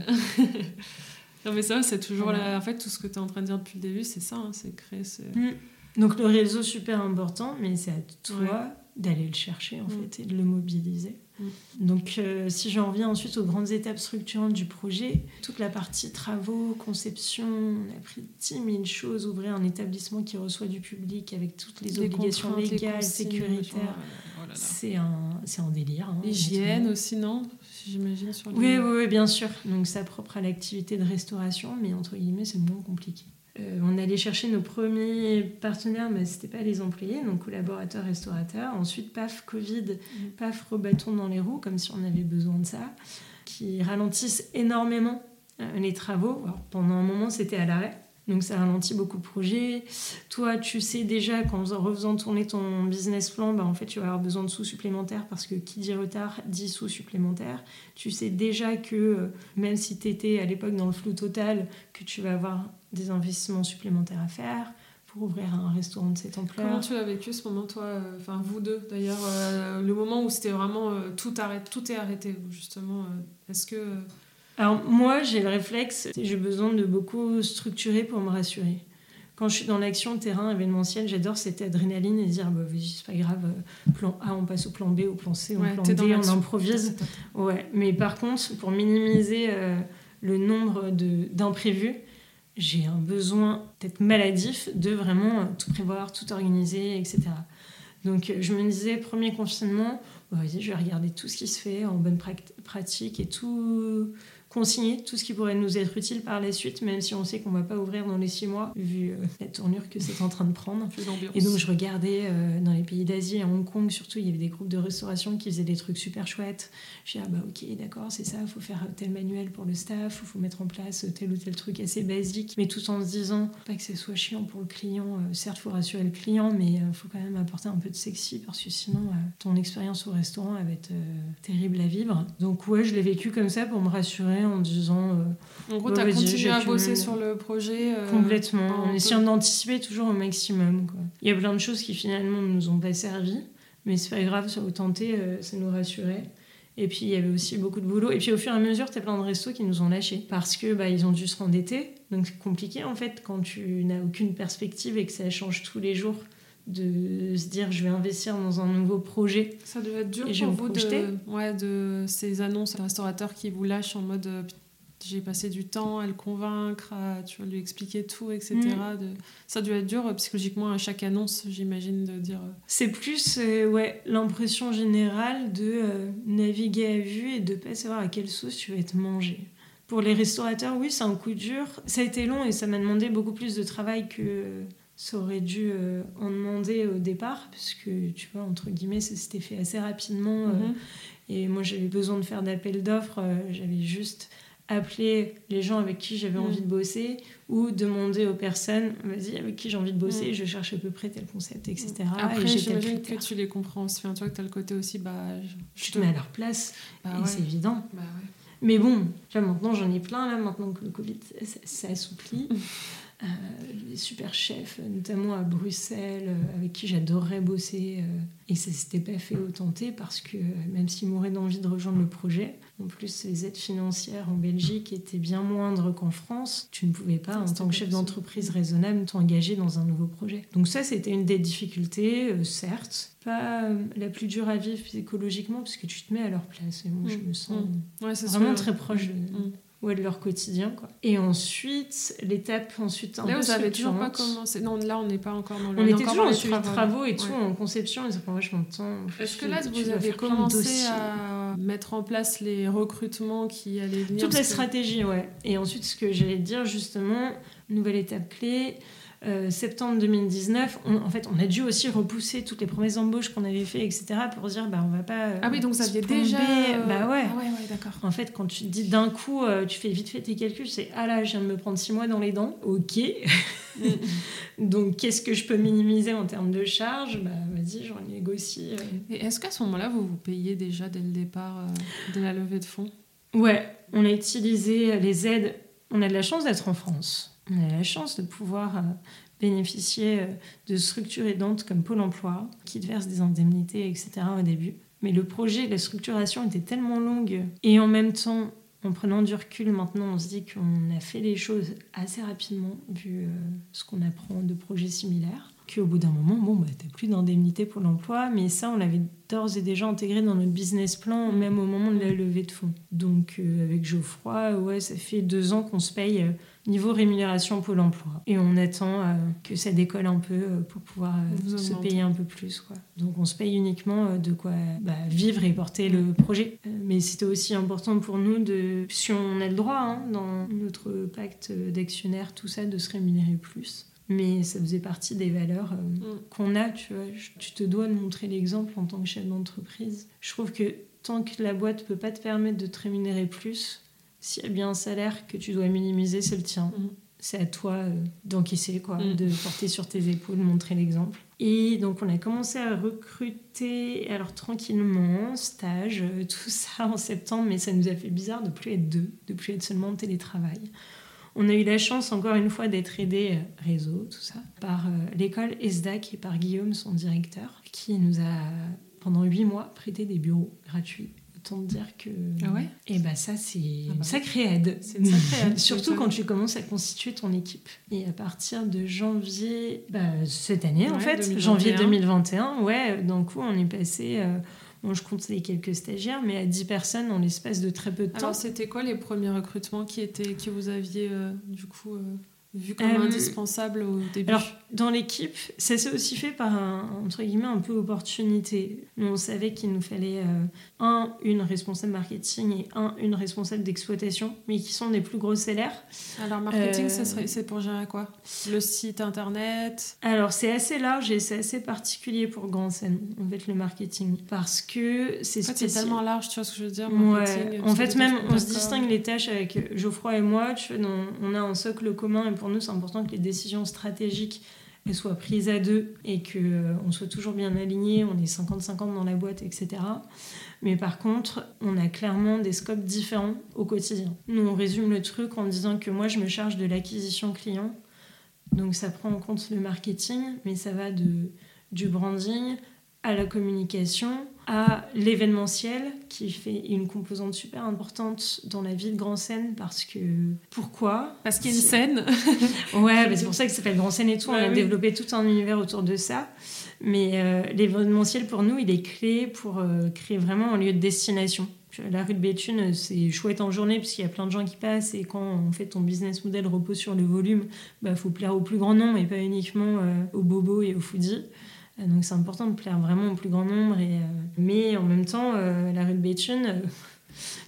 non, mais ça, c'est toujours là. En fait, tout ce que tu es en train de dire depuis le début, c'est ça hein, c'est créer ce. Mm. Donc, le réseau, super important, mais c'est à toi d'aller le chercher, en mm. fait, et de le mobiliser. Mm. Donc, euh, si j'en reviens ensuite aux grandes étapes structurantes du projet, toute la partie travaux, conception, on a pris 10 000 choses, ouvrir un établissement qui reçoit du public avec toutes les, obligations légales, sécuritaires. Oh c'est un, un délire. Hein, Hygiène aussi, non J'imagine sur oui, oui, oui, bien sûr. Donc, ça propre à l'activité de restauration, mais entre guillemets, c'est moins compliqué. Euh, on allait chercher nos premiers partenaires, mais ce n'était pas les employés, donc collaborateurs, restaurateurs. Ensuite, paf, Covid, mm. paf, rebâton dans les roues, comme si on avait besoin de ça, qui ralentissent énormément euh, les travaux. pendant un moment, c'était à l'arrêt. Donc ça ralentit beaucoup de projets. Toi, tu sais déjà qu'en refaisant tourner ton business plan, bah, en fait, tu vas avoir besoin de sous supplémentaires parce que qui dit retard dit sous supplémentaires. Tu sais déjà que euh, même si tu étais à l'époque dans le flou total, que tu vas avoir des investissements supplémentaires à faire pour ouvrir un restaurant de cette ampleur. Comment tu l'as vécu ce moment, toi euh, Enfin, vous deux, d'ailleurs, euh, le moment où c'était vraiment tout, tout est arrêté, justement. Est-ce que. Alors, moi, j'ai le réflexe, j'ai besoin de beaucoup structurer pour me rassurer. Quand je suis dans l'action terrain événementiel, j'adore cette adrénaline et dire bah, c'est pas grave, plan A, on passe au plan B, au plan C, au plan D, on improvise. Ouais, mais par contre, pour minimiser le nombre d'imprévus, j'ai un besoin peut-être maladif de vraiment euh, tout prévoir, tout organiser, etc. Donc euh, je me disais, premier confinement, vas-y, je vais regarder tout ce qui se fait en bonne pratique et tout consigner tout ce qui pourrait nous être utile par la suite, même si on sait qu'on va pas ouvrir dans les six mois, vu euh, la tournure que c'est en train de prendre. Et donc je regardais euh, dans les pays d'Asie, à Hong Kong surtout, il y avait des groupes de restauration qui faisaient des trucs super chouettes. J'ai dit, ah bah ok, d'accord, c'est ça, il faut faire tel manuel pour le staff, il faut mettre en place tel ou tel truc assez basique, mais tout en se disant, pas que ce soit chiant pour le client, euh, certes, il faut rassurer le client, mais il faut quand même apporter un peu de sexy, parce que sinon, ton expérience au restaurant, elle va être terrible à vivre. Donc ouais, je l'ai vécu comme ça pour me rassurer en disant. Euh, en gros, tu as continué à bosser sur le projet euh, Complètement, en essayant d'anticiper toujours au maximum. Quoi. Il y a plein de choses qui finalement ne nous ont pas servi, mais c'est pas grave, ça nous tentait, euh, ça nous rassurait. Et puis il y avait aussi beaucoup de boulot. Et puis au fur et à mesure, tu as plein de restos qui nous ont lâchés parce que bah, ils ont dû se rendetter. Donc c'est compliqué en fait quand tu n'as aucune perspective et que ça change tous les jours de se dire je vais investir dans un nouveau projet. Ça devait être dur pour vous de, ouais, de ces annonces restaurateurs qui vous lâchent en mode euh, j'ai passé du temps à le convaincre, à tu vois, lui expliquer tout, etc. Mm. De... Ça devait être dur euh, psychologiquement à chaque annonce, j'imagine, de dire. Euh, C'est plus ouais, l'impression générale de naviguer à vue et de pas savoir à quelle sauce tu vas être mangé. Pour les restaurateurs, oui, c'est un coup dur. Ça a été long et ça m'a demandé beaucoup plus de travail que ça aurait dû euh, en demander au départ, parce que, tu vois, entre guillemets, ça s'était fait assez rapidement. Euh, mhm. et moi, j'avais besoin de faire d'appel d'offres. Euh, j'avais juste appelé les gens avec qui j'avais mhm. envie de bosser ou demander aux personnes, vas-y, avec qui j'ai envie de bosser, mhm. je cherche à peu près tel concept, etc. Après, j'imagine que tu les comprends. Enfin, tu vois que tu as le côté aussi, bah... Je, te mets à leur place, bah et c'est évident. Bah Mais bon, maintenant j'en ai plein, là, maintenant que le Covid s'assouplit. Euh, des super chefs, notamment à Bruxelles, euh, avec qui j'adorerais bosser. Euh, et ça s'était pas fait au tenter parce que même s'ils m'auraient d'envie de rejoindre le projet, en plus les aides financières en Belgique étaient bien moindres qu'en France, tu ne pouvais pas, en tant que chef d'entreprise raisonnable, t'engager dans un nouveau projet. Donc ça, c'était une des difficultés, certes, pas la plus dure à vivre psychologiquement parce que tu te mets à leur place. Et moi, je mm. me sens mm. vraiment très proche de... Mm de leur quotidien. Quoi. Et ensuite, l'étape ensuite Là, vous avez toujours pas commencé. Non, là, on n'est pas encore dans le. On, était toujours dans les travaux, et tout en conception. Et ça prend vachement de temps. Est-ce que là, vous avez commencé à mettre en place les recrutements qui allaient venir Toute la stratégie, ouais. Et ensuite, ce que j'allais dire justement, nouvelle étape clé. Euh, septembre 2019, en fait, on a dû aussi repousser toutes les promesses d'embauche qu'on avait fait, etc., pour dire, bah, on va pas. ah oui, donc ça vient déjà. Bah ouais. Ah ouais, ouais d'accord. En fait, quand tu te dis d'un coup, euh, tu fais vite fait tes calculs, c'est ah là, je viens de me prendre six mois dans les dents, ok. Mm. donc, qu'est-ce que je peux minimiser en termes de charges? Bah, vas-y, j'en négocie. Euh. Et est-ce qu'à ce, moment-là, vous vous payez déjà dès le départ de la levée de fonds? Ouais, on a utilisé les aides. On a de la chance d'être en France on a la chance de pouvoir euh, bénéficier euh, de structures aidantes comme Pôle emploi, qui te versent des indemnités, etc. au début. Mais le projet, la structuration était tellement longue et en même temps, en prenant du recul maintenant, on se dit qu'on a fait les choses assez rapidement vu euh, ce qu'on apprend de projets similaires. Qu'au bout d'un moment, bon, bah, t'as plus d'indemnité pour l'emploi, mais ça, on l'avait d'ores et déjà intégré dans notre business plan, même au moment de la levée de fonds. Donc, avec Geoffroy, ouais, ça fait deux ans qu'on se paye niveau rémunération Pôle emploi. Et on attend euh, que ça décolle un peu euh, pour pouvoir euh, se payer un peu plus. Quoi. Donc on se paye uniquement de quoi bah, vivre et porter le projet. mais c'était aussi important pour nous, de, si on a le droit hein, dans notre pacte d'actionnaire, tout ça, de se rémunérer plus. Mais ça faisait partie des valeurs mm. qu'on a, tu vois. Tu te dois de montrer l'exemple en tant que chef d'entreprise. Je trouve que tant que la boîte ne peut pas te permettre de te rémunérer plus, s'il y a bien un salaire que tu dois minimiser, c'est le tien. Mm. C'est à toi euh, d'encaisser, quoi, mm. de porter sur tes épaules, montrer l'exemple. Et donc, on a commencé à recruter, alors tranquillement, stage, euh, tout ça en septembre, mais ça nous a fait bizarre de plus être deux, de plus être seulement en télétravail. On a eu la chance, encore une fois, d'être aidé réseau, tout ça, par l'école ESDAC et par Guillaume, son directeur, qui nous a, pendant huit mois, prêté des bureaux gratuits autant dire que. Ah ouais Et bah ça, c'est ah bah. une sacrée aide. C'est une sacrée aide. Surtout quand tu commences à constituer ton équipe. Et à partir de janvier, bah, cette année en fait, janvier 2021, ouais, d'un coup, on est passé. Euh, bon, je compte les quelques stagiaires, mais à 10 personnes en l'espace de très peu de temps. Alors, c'était quoi les premiers recrutements qui, étaient, qui vous aviez, euh, du coup, euh, vu comme euh, indispensable au début Alors, dans l'équipe, ça s'est aussi fait par un, entre guillemets, un peu opportunité. Nous, on savait qu'il nous fallait euh, un, une responsable marketing et un, une responsable d'exploitation, mais qui sont des plus gros salaires. Alors, marketing, euh, c'est pour gérer quoi? Le site internet? Alors, c'est assez large et c'est assez particulier pour Grand Seine, en fait, le marketing. Parce que c'est en fait, tellement large, tu vois ce que je veux dire ouais. En fait, même, on se distingue les tâches avec Geoffroy et moi. Tu vois, on a un socle commun et pour nous, c'est important que les décisions stratégiques soient prises à deux et qu'on euh, on soit toujours bien aligné, on est 50-50 dans la boîte, etc. Mais par contre, on a clairement des scopes différents au quotidien. Nous, on résume le truc en disant que moi, je me charge de l'acquisition client. Donc ça prend en compte le marketing, mais ça va du branding à la communication, à l'événementiel qui fait une composante super importante dans la vie de Grand Seine parce que pourquoi? Parce qu'il y a une scène. ouais, c'est pour ça que ça s'appelle Grand Seine et tout. on a développé tout un univers autour de ça. Mais euh, l'événementiel pour nous, il est clé pour euh, créer vraiment un lieu de destination. La rue de Béthune, c'est chouette en journée puisqu'il y a plein de gens qui passent et quand en fait ton business model repose sur le volume, il bah, faut plaire au plus grand nombre et pas uniquement euh, aux bobos et aux foodies. Euh, donc c'est important de plaire vraiment au plus grand nombre. Et, euh, mais en même temps, euh, la rue de Béthune,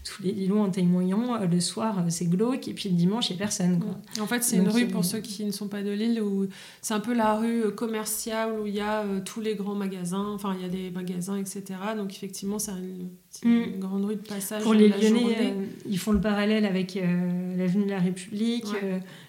tous les Lillois en témoignant, le soir c'est glauque et puis le dimanche il n'y a personne. En fait, c'est une rue pour ceux qui ne sont pas de Lille où c'est un peu la rue commerciale où il y a tous les grands magasins, enfin il y a des magasins, etc. Donc effectivement, c'est une, mm. grande rue de passage. Pour les Lyonnais, ils font le parallèle avec l'avenue de la République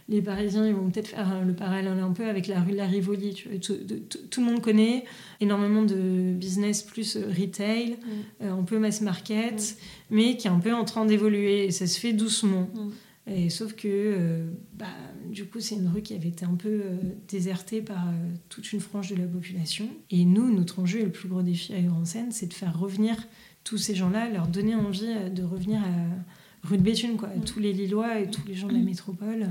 les Parisiens, ils vont peut-être faire le parallèle un peu avec la rue de la Rivoli. Tout, le monde connaît énormément de business plus euh, retail, mm. euh, un peu mass market, mm. mais qui est un peu en train d'évoluer. Et ça se fait doucement. Mm. Et, sauf que, euh, bah, du coup, c'est une rue qui avait été un peu désertée par toute une frange de la population. Et nous, notre enjeu et le plus gros défi à Grand Seine, c'est de faire revenir tous ces gens-là, leur donner envie de revenir à rue de Béthune, quoi, tous les Lillois et tous les gens de la métropole.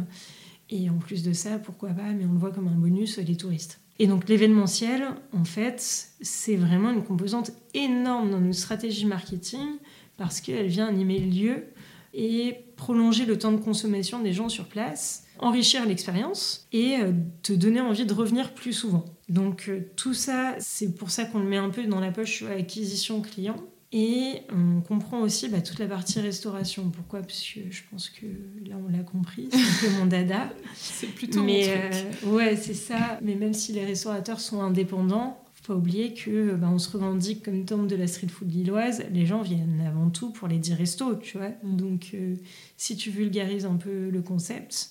Et en plus de ça, pourquoi pas, mais on le voit comme un bonus, les touristes. Et donc l'événementiel, en fait, c'est vraiment une composante énorme dans notre stratégie marketing parce qu'elle vient animer le lieu et prolonger le temps de consommation des gens sur place, enrichir l'expérience et euh, te donner envie de revenir plus souvent. Donc euh, tout ça, c'est pour ça qu'on le met un peu dans la poche acquisition client et on comprend aussi bah, toute la partie restauration. Pourquoi? Parce que je pense que là, on l'a compris, c'est un peu mon dada. c'est plutôt Mais mon truc. Euh, ouais, c'est ça. Mais même si les restaurateurs sont indépendants, faut pas oublier que bah, on se revendique comme temple de la street food lilloise. Les gens viennent avant tout pour les 10 restos, tu vois. Donc, euh, si tu vulgarises un peu le concept,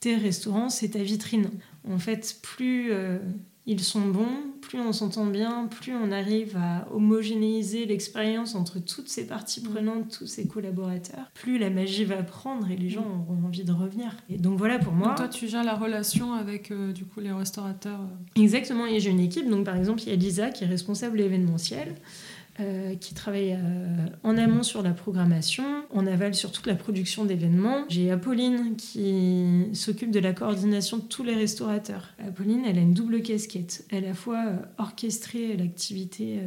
tes restaurants, c'est ta vitrine. En fait, plus... Euh, ils sont bons, plus on s'entend bien, plus on arrive à homogénéiser l'expérience entre toutes ces parties mm. prenantes, tous ces collaborateurs, plus la magie va prendre et les gens mm. auront envie de revenir. Et donc voilà pour moi. Donc toi, tu gères la relation avec euh, du coup les restaurateurs. Euh. Exactement, et j'ai une équipe. Donc par exemple, il y a Lisa qui est responsable événementiel. Euh, qui travaille euh, en amont sur la programmation, en aval sur toute la production d'événements. J'ai Apolline qui s'occupe de la coordination de tous les restaurateurs. Apolline, elle a une double casquette. Elle a à la fois euh, l'activité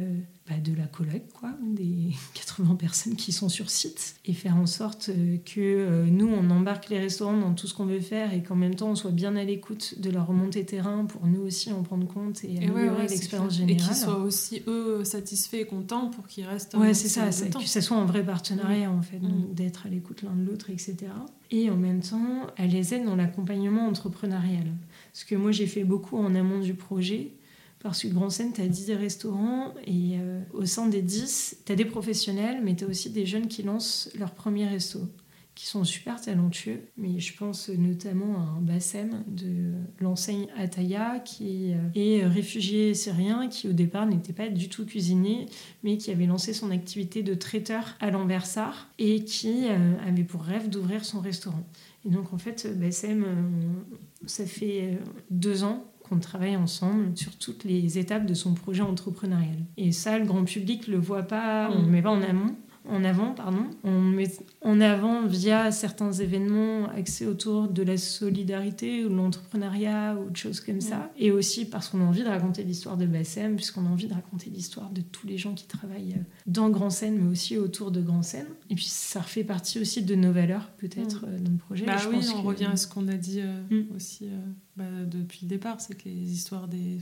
de la collecte, quoi, des 80 personnes qui sont sur site, et faire en sorte euh, que euh, nous, on embarque les restaurants dans tout ce qu'on veut faire et qu'en même temps, on soit bien à l'écoute de leur remontée terrain pour nous aussi en prendre compte et améliorer l'expérience générale. Et qu'ils soient aussi, eux, satisfaits et contents pour qu'ils restent. Ouais, c'est ça, que ça soit un vrai partenariat, en fait, d'être à l'écoute l'un de l'autre, etc. Et en même temps, elle les aide dans l'accompagnement entrepreneurial. Parce que moi, j'ai fait beaucoup en amont du projet parce que Grand Seine, tu as 10 restaurants et euh, au sein des 10, tu as des professionnels, mais tu as aussi des jeunes qui lancent leur premier resto, qui sont super talentueux, mais je pense notamment à un Bassem de l'enseigne Ataya qui est réfugié syrien qui au départ n'était pas du tout cuisinier mais qui avait lancé son activité de traiteur à l'Anversar et qui avait pour rêve d'ouvrir son restaurant. Et donc en fait Bassem, ça fait deux ans qu'on travaille ensemble sur toutes les étapes de son projet entrepreneurial. Et ça, le grand public le voit pas, on ne mm. met pas en amont en avant, pardon. On met en avant via certains événements axés autour de la solidarité ou de l'entrepreneuriat ou de choses comme ça. Et aussi parce qu'on a envie de raconter l'histoire de Bassem, puisqu'on a envie de raconter l'histoire de tous les gens qui travaillent euh, dans Grand Seine, mais aussi autour de Grand Seine. Et puis ça refait partie aussi de nos valeurs, peut-être, mm. euh, dans le projet. Bah oui, on revient à ce qu'on a dit euh, mm. aussi bah, depuis le départ, c'est que les histoires des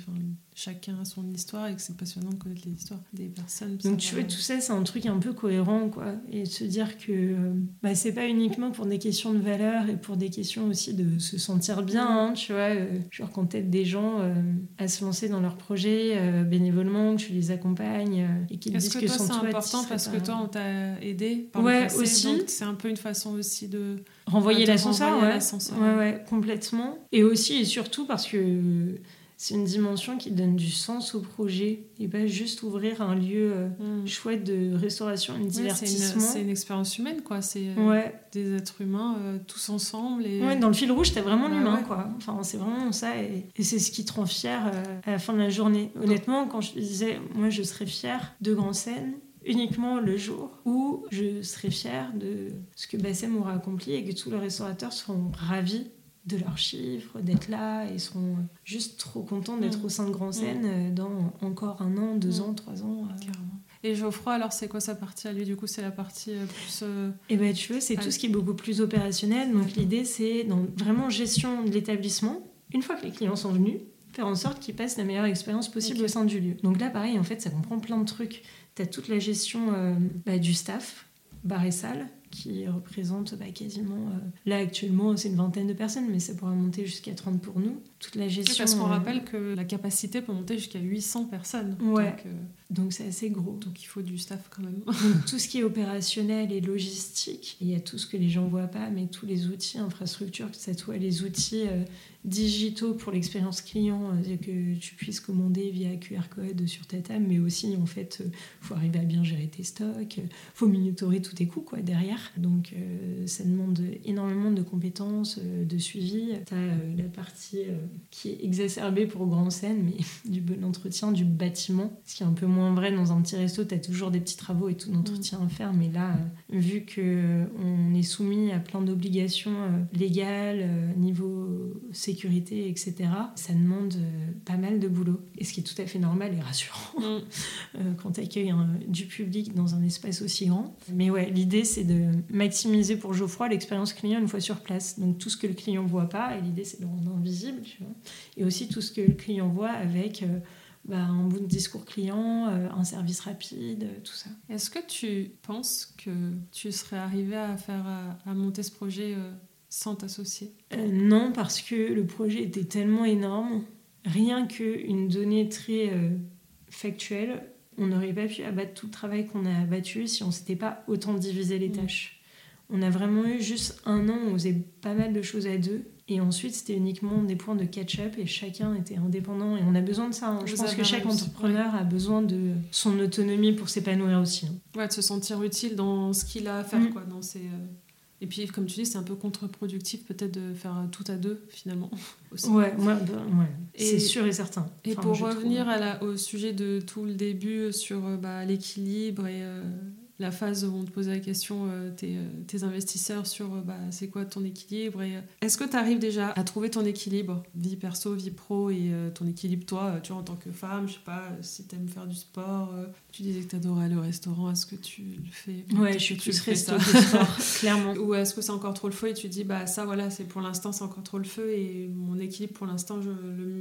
chacun a son histoire et que c'est passionnant de connaître les histoires des personnes. Donc tu vois, tout ça, c'est un truc un peu cohérent, quoi. Et de se dire que euh, bah, c'est pas uniquement pour des questions de valeur et pour des questions aussi de se sentir bien, hein, tu vois. Euh, genre quand t'aides des gens euh, à se lancer dans leur projet bénévolement, que tu les accompagnes et qu'ils disent que, que toi, c'est important parce que toi, on t'a aidé par ouais, le aussi. c'est un peu une façon aussi de... Renvoyer l'ascenseur, ouais. ouais. ouais, complètement. Et aussi et surtout parce que c'est une dimension qui donne du sens au projet et pas juste ouvrir un lieu euh, mm. chouette de restauration et de divertissement. C'est une, expérience humaine, quoi. C'est euh, des êtres humains euh, tous ensemble. Et... Ouais, dans le fil rouge, t'as vraiment l'humain, quoi. Enfin, c'est vraiment ça et, c'est ce qui te rend fier à la fin de la journée. Honnêtement, quand je disais, moi, je serais fière de Grand Seine, uniquement le jour où je serai fière de ce que Bassem aura accompli et que tous les restaurateurs seront ravis de leurs chiffres, d'être là et seront juste trop contents d'être mm. au sein de Grand Seine mm. euh, dans encore un an, deux mm. ans, trois ans. Euh. Et Geoffroy, alors c'est quoi sa partie à lui? Du coup, c'est la partie euh, plus. Eh ben, tu veux, c'est tout ce qui est beaucoup plus opérationnel. Donc l'idée, c'est dans vraiment gestion de l'établissement. Une fois que les clients sont venus, faire en sorte qu'ils passent la meilleure expérience possible au sein du lieu. Donc là, pareil, en fait, ça comprend plein de trucs. Tu as toute la gestion bah, du staff, bar et salle, qui représente bah, quasiment, euh, là actuellement c'est une vingtaine de personnes, mais ça pourra monter jusqu'à 30 pour nous. Toute la gestion. parce qu'on euh, rappelle que la capacité peut monter jusqu'à 800 personnes. Ouais. Euh, Donc c'est assez gros. Donc il faut du staff quand même. tout ce qui est opérationnel et logistique, il y a tout ce que les gens voient pas, mais tous les outils, infrastructures, que ce soit les outils digitaux pour l'expérience client, que tu puisses commander via QR code sur ta table, mais aussi en fait, faut arriver à bien gérer tes stocks, faut monitorer tous tes coûts quoi derrière. Donc euh, ça demande énormément de compétences, euh, de suivi. Tu as euh, la partie qui est exacerbée pour Grand Seine, mais du bon entretien du bâtiment, ce qui est un peu moins vrai dans un petit resto. Tu as toujours des petits travaux et tout d'entretien à faire, mais là, vu qu'on est soumis à plein d'obligations légales, niveau sécurité, etc., ça demande pas mal de boulot. Et ce qui est tout à fait normal et rassurant mm. quand tu accueilles du public dans un espace aussi grand. Mais ouais, l'idée c'est de maximiser pour Geoffroy l'expérience client une fois sur place. Donc tout ce que le client voit pas, et l'idée c'est de le rendre invisible, tu vois. et aussi tout ce que le client voit avec euh, bah, un bout de discours client, euh, un service rapide, euh, tout ça. Est-ce que tu penses que tu serais arrivé à faire à, monter ce projet sans t'associer? Non, parce que le projet était tellement énorme, rien qu'une donnée très factuelle on n'aurait pas pu abattre tout le travail qu'on a abattu si on s'était pas autant divisé les mm. tâches. On a vraiment eu juste un an où on faisait pas mal de choses à deux. Et ensuite, c'était uniquement des points de catch-up et chacun était indépendant. Et on a besoin de ça. Hein. Je pense que chaque entrepreneur a besoin de son autonomie pour s'épanouir aussi. Hein. Ouais, de se sentir utile dans ce qu'il a à faire, mm. quoi, dans ses, euh, et puis, comme tu dis, c'est un peu contre-productif peut-être de faire tout à deux, finalement. Ouais, moi, ben, ouais. c'est sûr et certain. Et pour revenir à la, au sujet de tout le début sur euh, bah, l'équilibre et euh, la phase où on te pose la question, euh, tes, euh, tes, investisseurs, sur euh, bah, c'est quoi ton équilibre et Est-ce que tu arrives déjà à trouver ton équilibre, vie perso, vie pro et ton équilibre toi, tu vois, en tant que femme, je sais pas, si tu aimes faire du sport, tu disais que tu adorais le restaurant, est-ce que tu le fais? Ouais, je suis plus resto sport, clairement. Ou est-ce que c'est encore trop le feu et tu dis, bah ça voilà, c'est pour l'instant c'est encore trop le feu et mon équilibre pour l'instant je,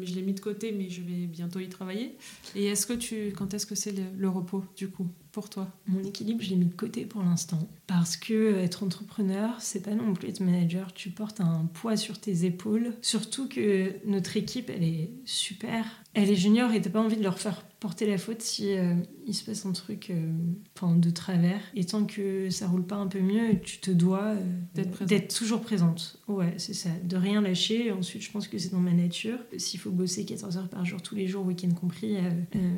je l'ai mis de côté mais je vais bientôt y travailler. Et est-ce que tu, quand est-ce que c'est le repos du coup? Pour toi Mon équilibre, je l'ai mis de côté pour l'instant. Parce que être entrepreneur, c'est pas non plus être manager. Tu portes un poids sur tes épaules. Surtout que notre équipe, elle est super elle est junior et t'as pas envie de leur faire porter la faute si euh, il se passe un truc euh, de travers. Et tant que ça roule pas un peu mieux, tu te dois euh, d'être toujours présente. Ouais, c'est ça. De rien lâcher. Ensuite, je pense que c'est dans ma nature. S'il faut bosser 14 heures par jour tous les jours, week-end compris,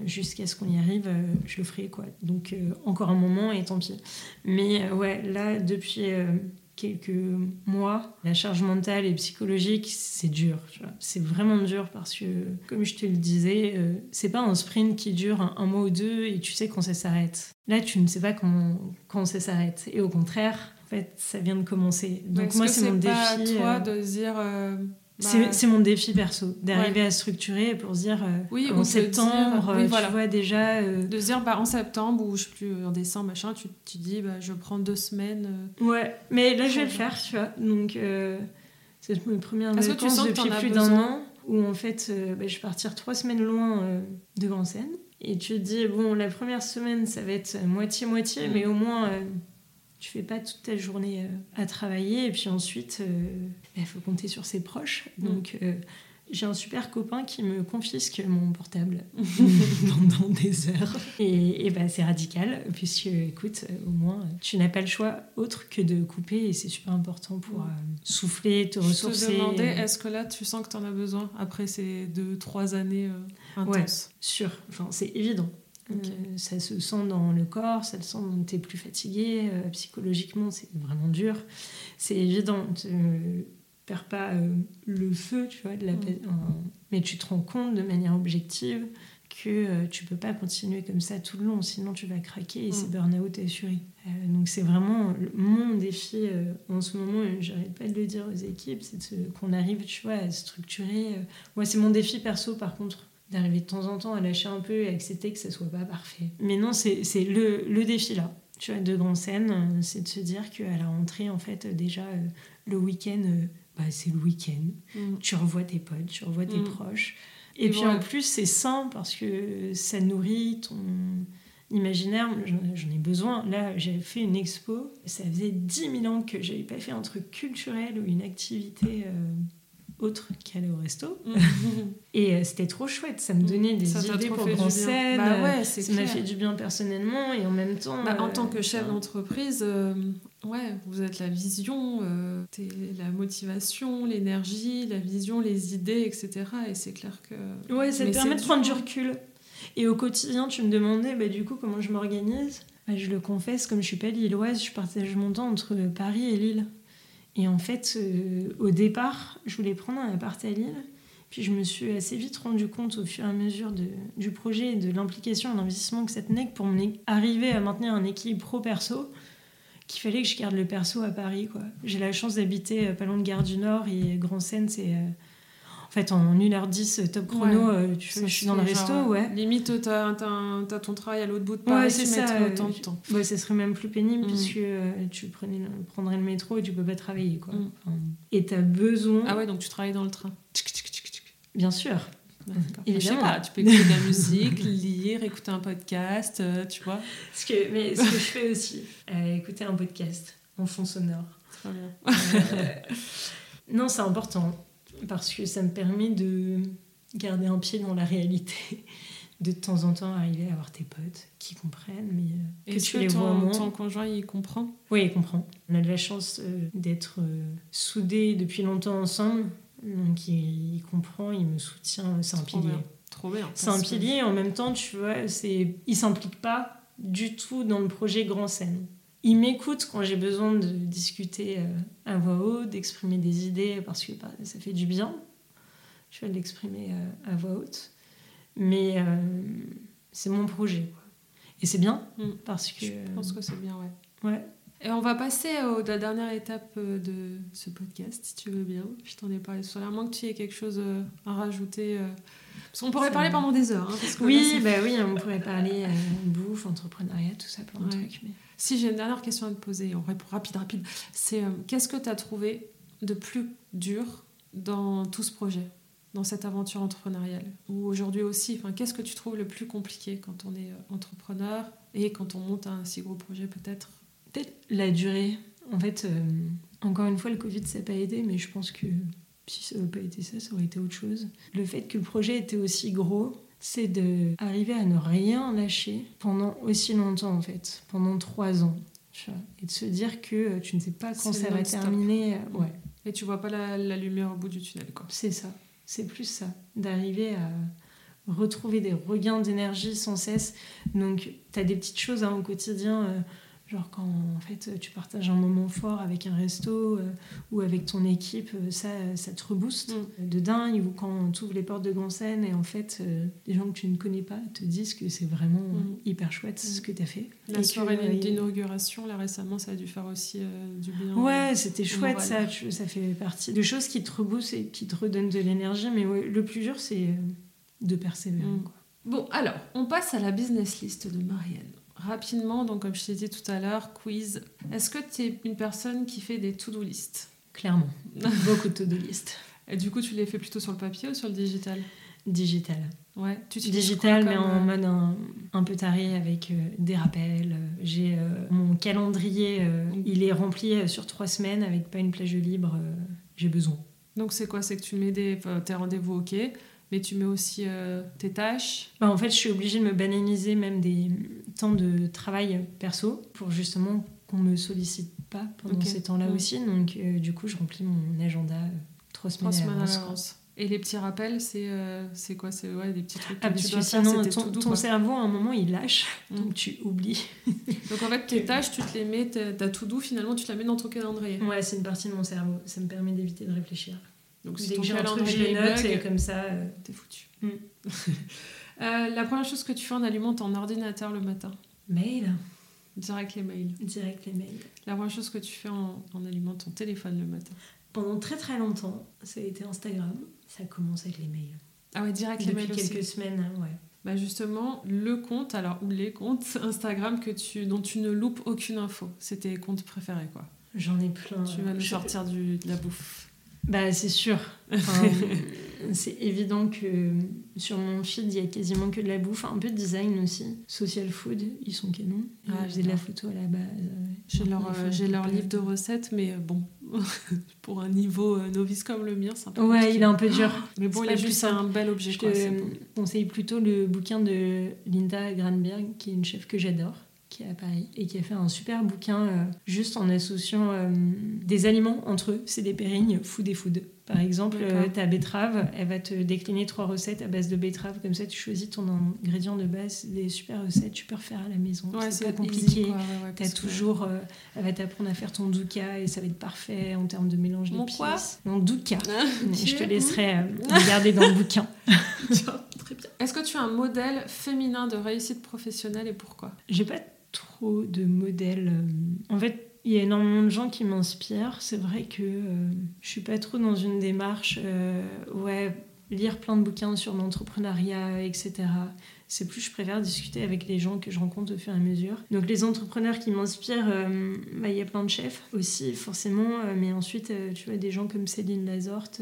jusqu'à ce qu'on y arrive, je le ferai quoi. Donc encore un moment et tant pis. Mais ouais, là, depuis quelques mois, la charge mentale et psychologique, c'est dur. C'est vraiment dur parce que, comme je te le disais, euh, c'est pas un sprint qui dure un, mois ou deux et tu sais quand ça s'arrête. Là, tu ne sais pas quand, quand ça s'arrête. Et au contraire, en fait, ça vient de commencer. Donc moi, c'est mon défi. Pas toi euh, de dire. Euh, bah, c'est mon défi perso, d'arriver à structurer pour se dire euh, oui, en septembre, oui, tu vois déjà. Euh, de se dire bah, en septembre ou je sais plus, en décembre, machin, tu, tu dis bah, je prends deux semaines. Euh, ouais, mais là je vais le faire, tu vois. Donc c'est mes premières vacances que tu sens depuis plus d'un an où en fait bah, je vais partir trois semaines loin de Seine. Et tu te dis, bon, la première semaine ça va être moitié-moitié, mm. mais au moins tu fais pas toute ta journée euh, à travailler et puis ensuite il euh, faut compter sur ses proches mm. donc euh, j'ai un super copain qui me confisque mon portable pendant des heures. Et, bah, c'est radical, puisque, écoute, au moins, tu n'as pas le choix autre que de couper, et c'est super important pour mm. souffler, te ressourcer. Je te demandais, est-ce que là, tu sens que tu en as besoin après ces deux, trois années intenses Ouais, sûr. Enfin, c'est évident. Euh, ça se sent dans le corps, ça se sent dans t'es plus fatigué, euh, psychologiquement c'est vraiment dur. C'est évident, tu perds pas euh, le feu, tu vois, de la mm. mais tu te rends compte de manière objective que tu peux pas continuer comme ça tout le long, sinon tu vas craquer et c'est mm. burn-out assuré. donc c'est vraiment mon défi en ce moment, et j'arrête pas de le dire aux équipes, c'est qu'on arrive, tu vois, à structurer. Moi c'est mon défi perso par contre d'arriver de temps en temps à lâcher un peu et accepter que ça soit pas parfait. Mais non, c'est le, le, défi là. Tu vois, de grande scène, euh, c'est de se dire qu'à la rentrée, en fait, déjà, euh, le week-end, euh, bah, c'est le week-end. Mm. Tu revois tes potes, tu revois tes mm. proches. Et, puis en plus, c'est sain parce que ça nourrit ton imaginaire. J'en ai besoin. Là, j'avais fait une expo. Ça faisait 10 000 ans que j'avais pas fait un truc culturel ou une activité autre qu'aller au resto. Mm. et euh, c'était trop chouette, ça me mm. donnait des idées pour grand scène. Bah ouais, ça m'a fait du bien personnellement et en même temps. Bah, en tant que chef d'entreprise, euh, ouais, vous êtes la vision, euh, la motivation, l'énergie, la vision, les idées, etc. Et c'est clair que. Ouais, ça te permet de prendre du recul. Et au quotidien, tu me demandais bah, du coup comment je m'organise. Bah, je le confesse, comme je suis pas lilloise, je partage mon temps entre Paris et Lille. Et en fait, euh, au départ, je voulais prendre un appart à Lille. Puis je me suis assez vite rendu compte au fur et à mesure du projet et de l'implication et l'investissement que ça tenait pour arriver à maintenir un équilibre pro-perso, qu'il fallait que je garde le perso à Paris. J'ai la chance d'habiter euh, pas loin de Gare du Nord et Grand Seine, c'est euh, fait, en 1h10 euh, top chrono, euh, je suis dans le resto, ouais. Limite, t'as as, ton travail à l'autre bout de Paris, ouais, c'est ça, autant de temps. Ouais, ça serait même plus pénible mm. puisque euh, tu prenais, prendrais le métro et tu peux pas travailler, quoi. Mm. et t'as besoin... Ah ouais, donc tu travailles dans le train Bien sûr. Et je sais pas, tu peux écouter de la musique, lire, écouter un podcast, tu vois. Ce que, mais ce que je fais aussi, écouter un podcast en fond sonore. Très bien. non, c'est important parce que ça me permet de garder un pied dans la réalité. De temps en temps, arriver à avoir tes potes qui comprennent, mais euh, que tu les ton, vois moins. ton conjoint, il comprend Oui, il comprend. On a de la chance euh, d'être euh, soudés depuis longtemps ensemble, donc il, comprend, il me soutient, c'est un pilier. Trop bien. C'est un pilier, en même temps, tu vois, il s'implique pas du tout dans le projet Grand Scène il m'écoute quand j'ai besoin de discuter euh, à voix haute, d'exprimer des idées parce que bah, ça fait du bien. Je vais l'exprimer euh, à voix haute. Mais euh, c'est mon projet. Et c'est bien mm. parce que. Je pense que c'est bien, ouais. Ouais. Et on va passer à la dernière étape de ce podcast, si tu veux bien. Je t'en ai parlé sur moins que tu aies quelque chose à rajouter. Parce qu'on pourrait parler pendant des heures. Hein, oui, bah oui, on pourrait parler bouffe, entrepreneuriat, tout ça, plein de trucs. Mais... Si j'ai une dernière question à te poser, on répond rapide, rapide, c'est euh, qu'est-ce que tu as trouvé de plus dur dans tout ce projet, dans cette aventure entrepreneuriale Ou aujourd'hui aussi, qu'est-ce que tu trouves le plus compliqué quand on est euh, entrepreneur et quand on monte un si gros projet peut-être? Peut-être la durée. En fait, euh, encore une fois, le Covid, ça n'a pas aidé, mais je pense que Si ça n'avait pas été ça, ça aurait été autre chose. Le fait que le projet était aussi gros, c'est d'arriver à ne rien lâcher pendant aussi longtemps en fait, pendant trois ans. Et de se dire que tu ne sais pas quand ça va terminer. Ouais. Et tu vois pas la, la lumière au bout du tunnel, quoi. C'est ça. C'est plus ça. D'arriver à retrouver des regains d'énergie sans cesse. Donc, tu as des petites choses hein, au quotidien. Euh, Genre quand en fait tu partages un moment fort avec un resto euh, ou avec ton équipe, euh, ça, ça te rebooste mm. de dingue. Ou quand tu ouvres les portes de Grand Seine et en fait euh, des gens que tu ne connais pas te disent que c'est vraiment mm. hyper chouette ce mm. que tu as fait. La soirée d'inauguration, là récemment, ça a dû faire aussi du bien. Ouais, c'était chouette ça. ça fait partie de choses qui te reboostent et qui te redonnent de l'énergie. Mais le plus dur, c'est de persévérer. Bon, alors, on passe à la business list de Marielle. Rapidement, donc comme je t'ai dit tout à l'heure, quiz. Est-ce que tu es une personne qui fait des to-do list? Clairement. Beaucoup de to-do list. Et du coup, tu les fais plutôt sur le papier ou sur le digital? Digital. Ouais, tu Digital, mais en euh, mode un, peu taré avec euh, des rappels. J'ai euh, mon calendrier, il est rempli sur trois semaines avec pas une plage libre. J'ai besoin. Donc c'est quoi? C'est que tu mets des, tes rendez-vous ok mais tu mets aussi euh, tes tâches. Bah, en fait, je suis obligée de me banaliser même des temps de travail perso pour justement qu'on me sollicite pas pendant ces temps-là aussi. Donc, euh, du coup, je remplis mon agenda euh, trois semaines, à l'avance. Et les petits rappels, c'est c'est quoi? C'est ouais, des petits trucs ah, que tu dois sinon, ton, ton cerveau, à un moment, il lâche, mm. donc tu oublies. donc en fait, tes tâches, tu te les mets, ta tout doux, finalement, tu te la mets dans ton calendrier. Ouais, c'est une partie de mon cerveau. Ça me permet d'éviter de réfléchir. Donc si Dès que j'ai un truc, je et comme ça, euh, t'es foutu. Mm. Euh, la première chose que tu fais en allumant ton ordinateur le matin? Mail. Direct les mails. Direct les mails. La première chose que tu fais en, en allumant ton téléphone le matin? Pendant très très longtemps, ça a été Instagram. Ça commence avec les mails. Ah ouais, direct les mails. Quelques semaines, hein, ouais. Bah justement, le compte, alors, ou les comptes Instagram que tu, dont tu ne loupes aucune info. C'est tes comptes préférés, quoi. J'en ai plein. Tu vas nous sortir du, de la bouffe. Bah, c'est sûr. c'est évident que sur mon feed, il y a quasiment que de la bouffe, un peu de design aussi. Social food, ils sont canons. Ah, j'ai de la photo à la base. J'ai leur, euh, j'ai leur livre de recettes, mais euh, bon, pour un niveau euh, novice comme le mien, c'est un peu. Ouais, il est un peu dur. mais bon, il a juste un bel objet. Je te conseille plutôt le bouquin de Linda Granberg, qui est une chef que j'adore qui est à Paris et qui a fait un super bouquin euh, juste en associant euh, des aliments entre eux. C'est des pérignes food et food. Par exemple, euh, ta betterave, elle va te décliner trois recettes à base de betterave. Comme ça, tu choisis ton ingrédient de base. Des super recettes, tu peux refaire à la maison. c'est pas compliqué. as toujours, elle va t'apprendre à faire ton douka et ça va être parfait en termes de mélange d'épices. Mon douka. Ah, je te laisserai regarder dans le bouquin. Très bien. Est-ce que tu as un modèle féminin de réussite professionnelle et pourquoi? J'ai pas trop de modèles. Euh. En fait, il y a énormément de gens qui m'inspirent. C'est vrai que euh, je suis pas trop dans une démarche, euh, ouais, lire plein de bouquins sur l'entrepreneuriat, etc. C'est plus, je préfère discuter avec les gens que je rencontre au fur et à mesure. Donc les entrepreneurs qui m'inspirent, bah, il y a plein de chefs aussi, forcément. mais ensuite, tu vois, des gens comme Céline Lazorte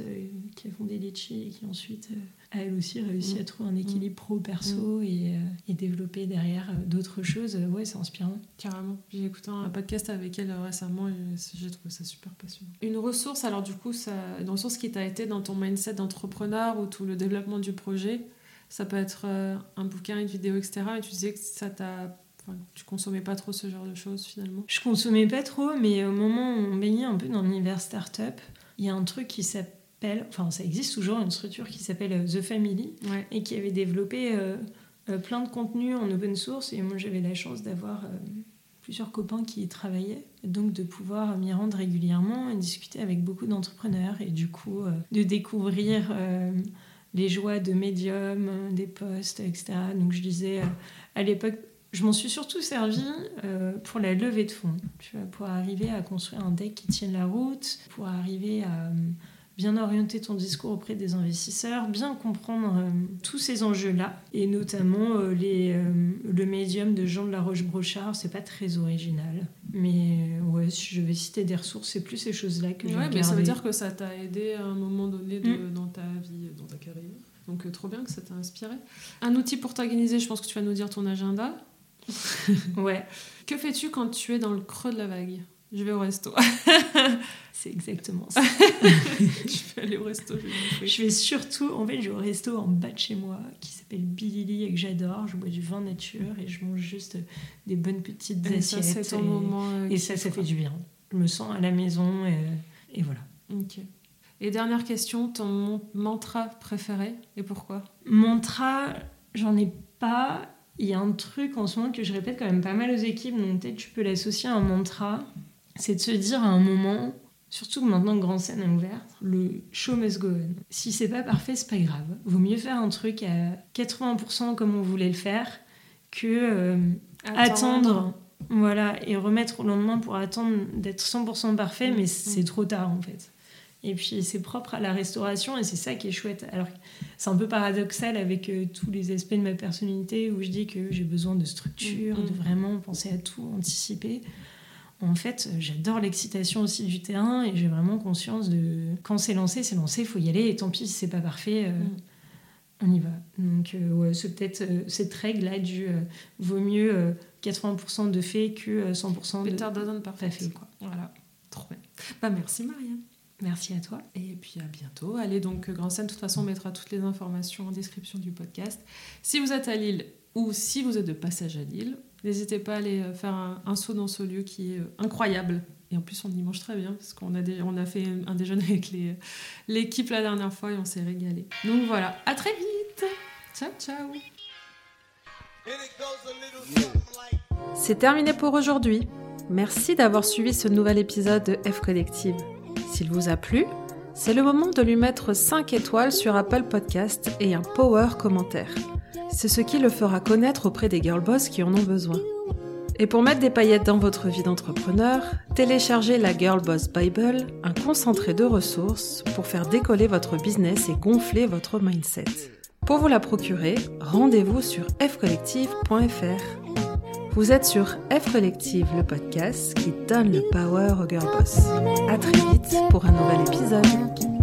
qui font des litchis et qui ensuite elle aussi réussi à mm. trouver un équilibre mm. pro-perso mm. et, euh, et, développer derrière euh, d'autres choses. Ouais, c'est inspirant. Carrément. J'ai écouté un podcast avec elle récemment et j'ai trouvé ça super passionnant. Une ressource, alors du coup, ça, une ressource qui t'a été dans ton mindset d'entrepreneur ou tout le développement du projet, ça peut être euh, un bouquin, une vidéo, etc. Et tu disais que ça t'a Enfin, tu consommais pas trop ce genre de choses finalement? Je consommais pas trop, mais au moment où on baignait un peu dans l'univers startup, il y a un truc qui s'appelle enfin ça existe toujours, une structure qui s'appelle euh, The Family et qui avait développé euh, euh, plein de contenus en open source. Et moi j'avais la chance d'avoir plusieurs copains qui y travaillaient, donc de pouvoir m'y rendre régulièrement et discuter avec beaucoup d'entrepreneurs et du coup de découvrir les joies de médium, des posts, etc. Donc je disais à l'époque, je m'en suis surtout servi pour la levée de fonds, tu vois, pour arriver à construire un deck qui tienne la route, pour arriver à bien orienter ton discours auprès des investisseurs, bien comprendre euh, tous ces enjeux-là, et notamment euh, les, euh, le médium de Jean de la Roche-Brochard, c'est pas très original. Mais ouais, si je vais citer des ressources, c'est plus ces choses-là que je ouais, mais ça veut dire que ça t'a aidé à un moment donné mm. dans ta vie, dans ta carrière. Donc trop bien que ça t'a inspiré. Un outil pour t'organiser, je pense que tu vas nous dire ton agenda. ouais. Que fais-tu quand tu es dans le creux de la vague? Je vais au resto. C'est exactement ça. je vais aller au resto. Je, je vais surtout, en fait, je vais au resto en bas de chez moi qui s'appelle Billy et que j'adore. Je bois du vin nature et je mange juste des bonnes petites et assiettes. Ça, c'est ton moment. Euh, et ça, ça fait du bien. Je me sens à la maison et, et voilà. Ok. Et dernière question, ton mantra préféré et pourquoi? Mantra, j'en ai pas. Il y a un truc en ce moment que je répète quand même pas mal aux équipes, donc peut-être tu peux l'associer à un mantra. C'est de se dire à un moment, surtout maintenant que Grand Scène est ouverte, le show must go on. Si c'est pas parfait, c'est pas grave. Vaut mieux faire un truc à 80% comme on voulait le faire que euh, attendre. Voilà, et remettre au lendemain pour attendre d'être 100% parfait, mais c'est mm. trop tard en fait. Et puis c'est propre à la restauration et c'est ça qui est chouette. Alors c'est un peu paradoxal avec euh, tous les aspects de ma personnalité où je dis que j'ai besoin de structure, de mm. vraiment penser à tout, anticiper. En fait, j'adore l'excitation aussi du terrain et j'ai vraiment conscience de quand c'est lancé, c'est lancé, il faut y aller et tant pis si c'est pas parfait. Euh, mm. On y va. Donc, euh, ouais, c'est peut-être cette règle-là du vaut mieux 80% de fait que 100% de. Better doesn't parfait. Fait, quoi. Voilà. Trop bien. Bah, merci, Marianne. Merci à toi. Et puis à bientôt. Allez, donc Grand Seine, de toute façon, on mettra toutes les informations en description du podcast. Si vous êtes à Lille ou si vous êtes de passage à Lille, n'hésitez pas à aller euh, faire un, saut dans ce lieu qui est euh, incroyable. Et en plus, on y mange très bien parce qu'on a, fait un déjeuner avec l'équipe la dernière fois et on s'est régalé. Donc voilà, à très vite. Ciao, ciao. C'est terminé pour aujourd'hui. Merci d'avoir suivi ce nouvel épisode de F Collective. S'il vous a plu, c'est le moment de lui mettre 5 étoiles sur Apple Podcast et un power commentaire. C'est ce qui le fera connaître auprès des girl boss qui en ont besoin. Et pour mettre des paillettes dans votre vie d'entrepreneur, téléchargez la Girl Boss Bible, un concentré de ressources pour faire décoller votre business et gonfler votre mindset. Pour vous la procurer, rendez-vous sur fcollective.fr. Vous êtes sur F Collective, le podcast qui donne le power au girl boss. À très vite pour un nouvel épisode.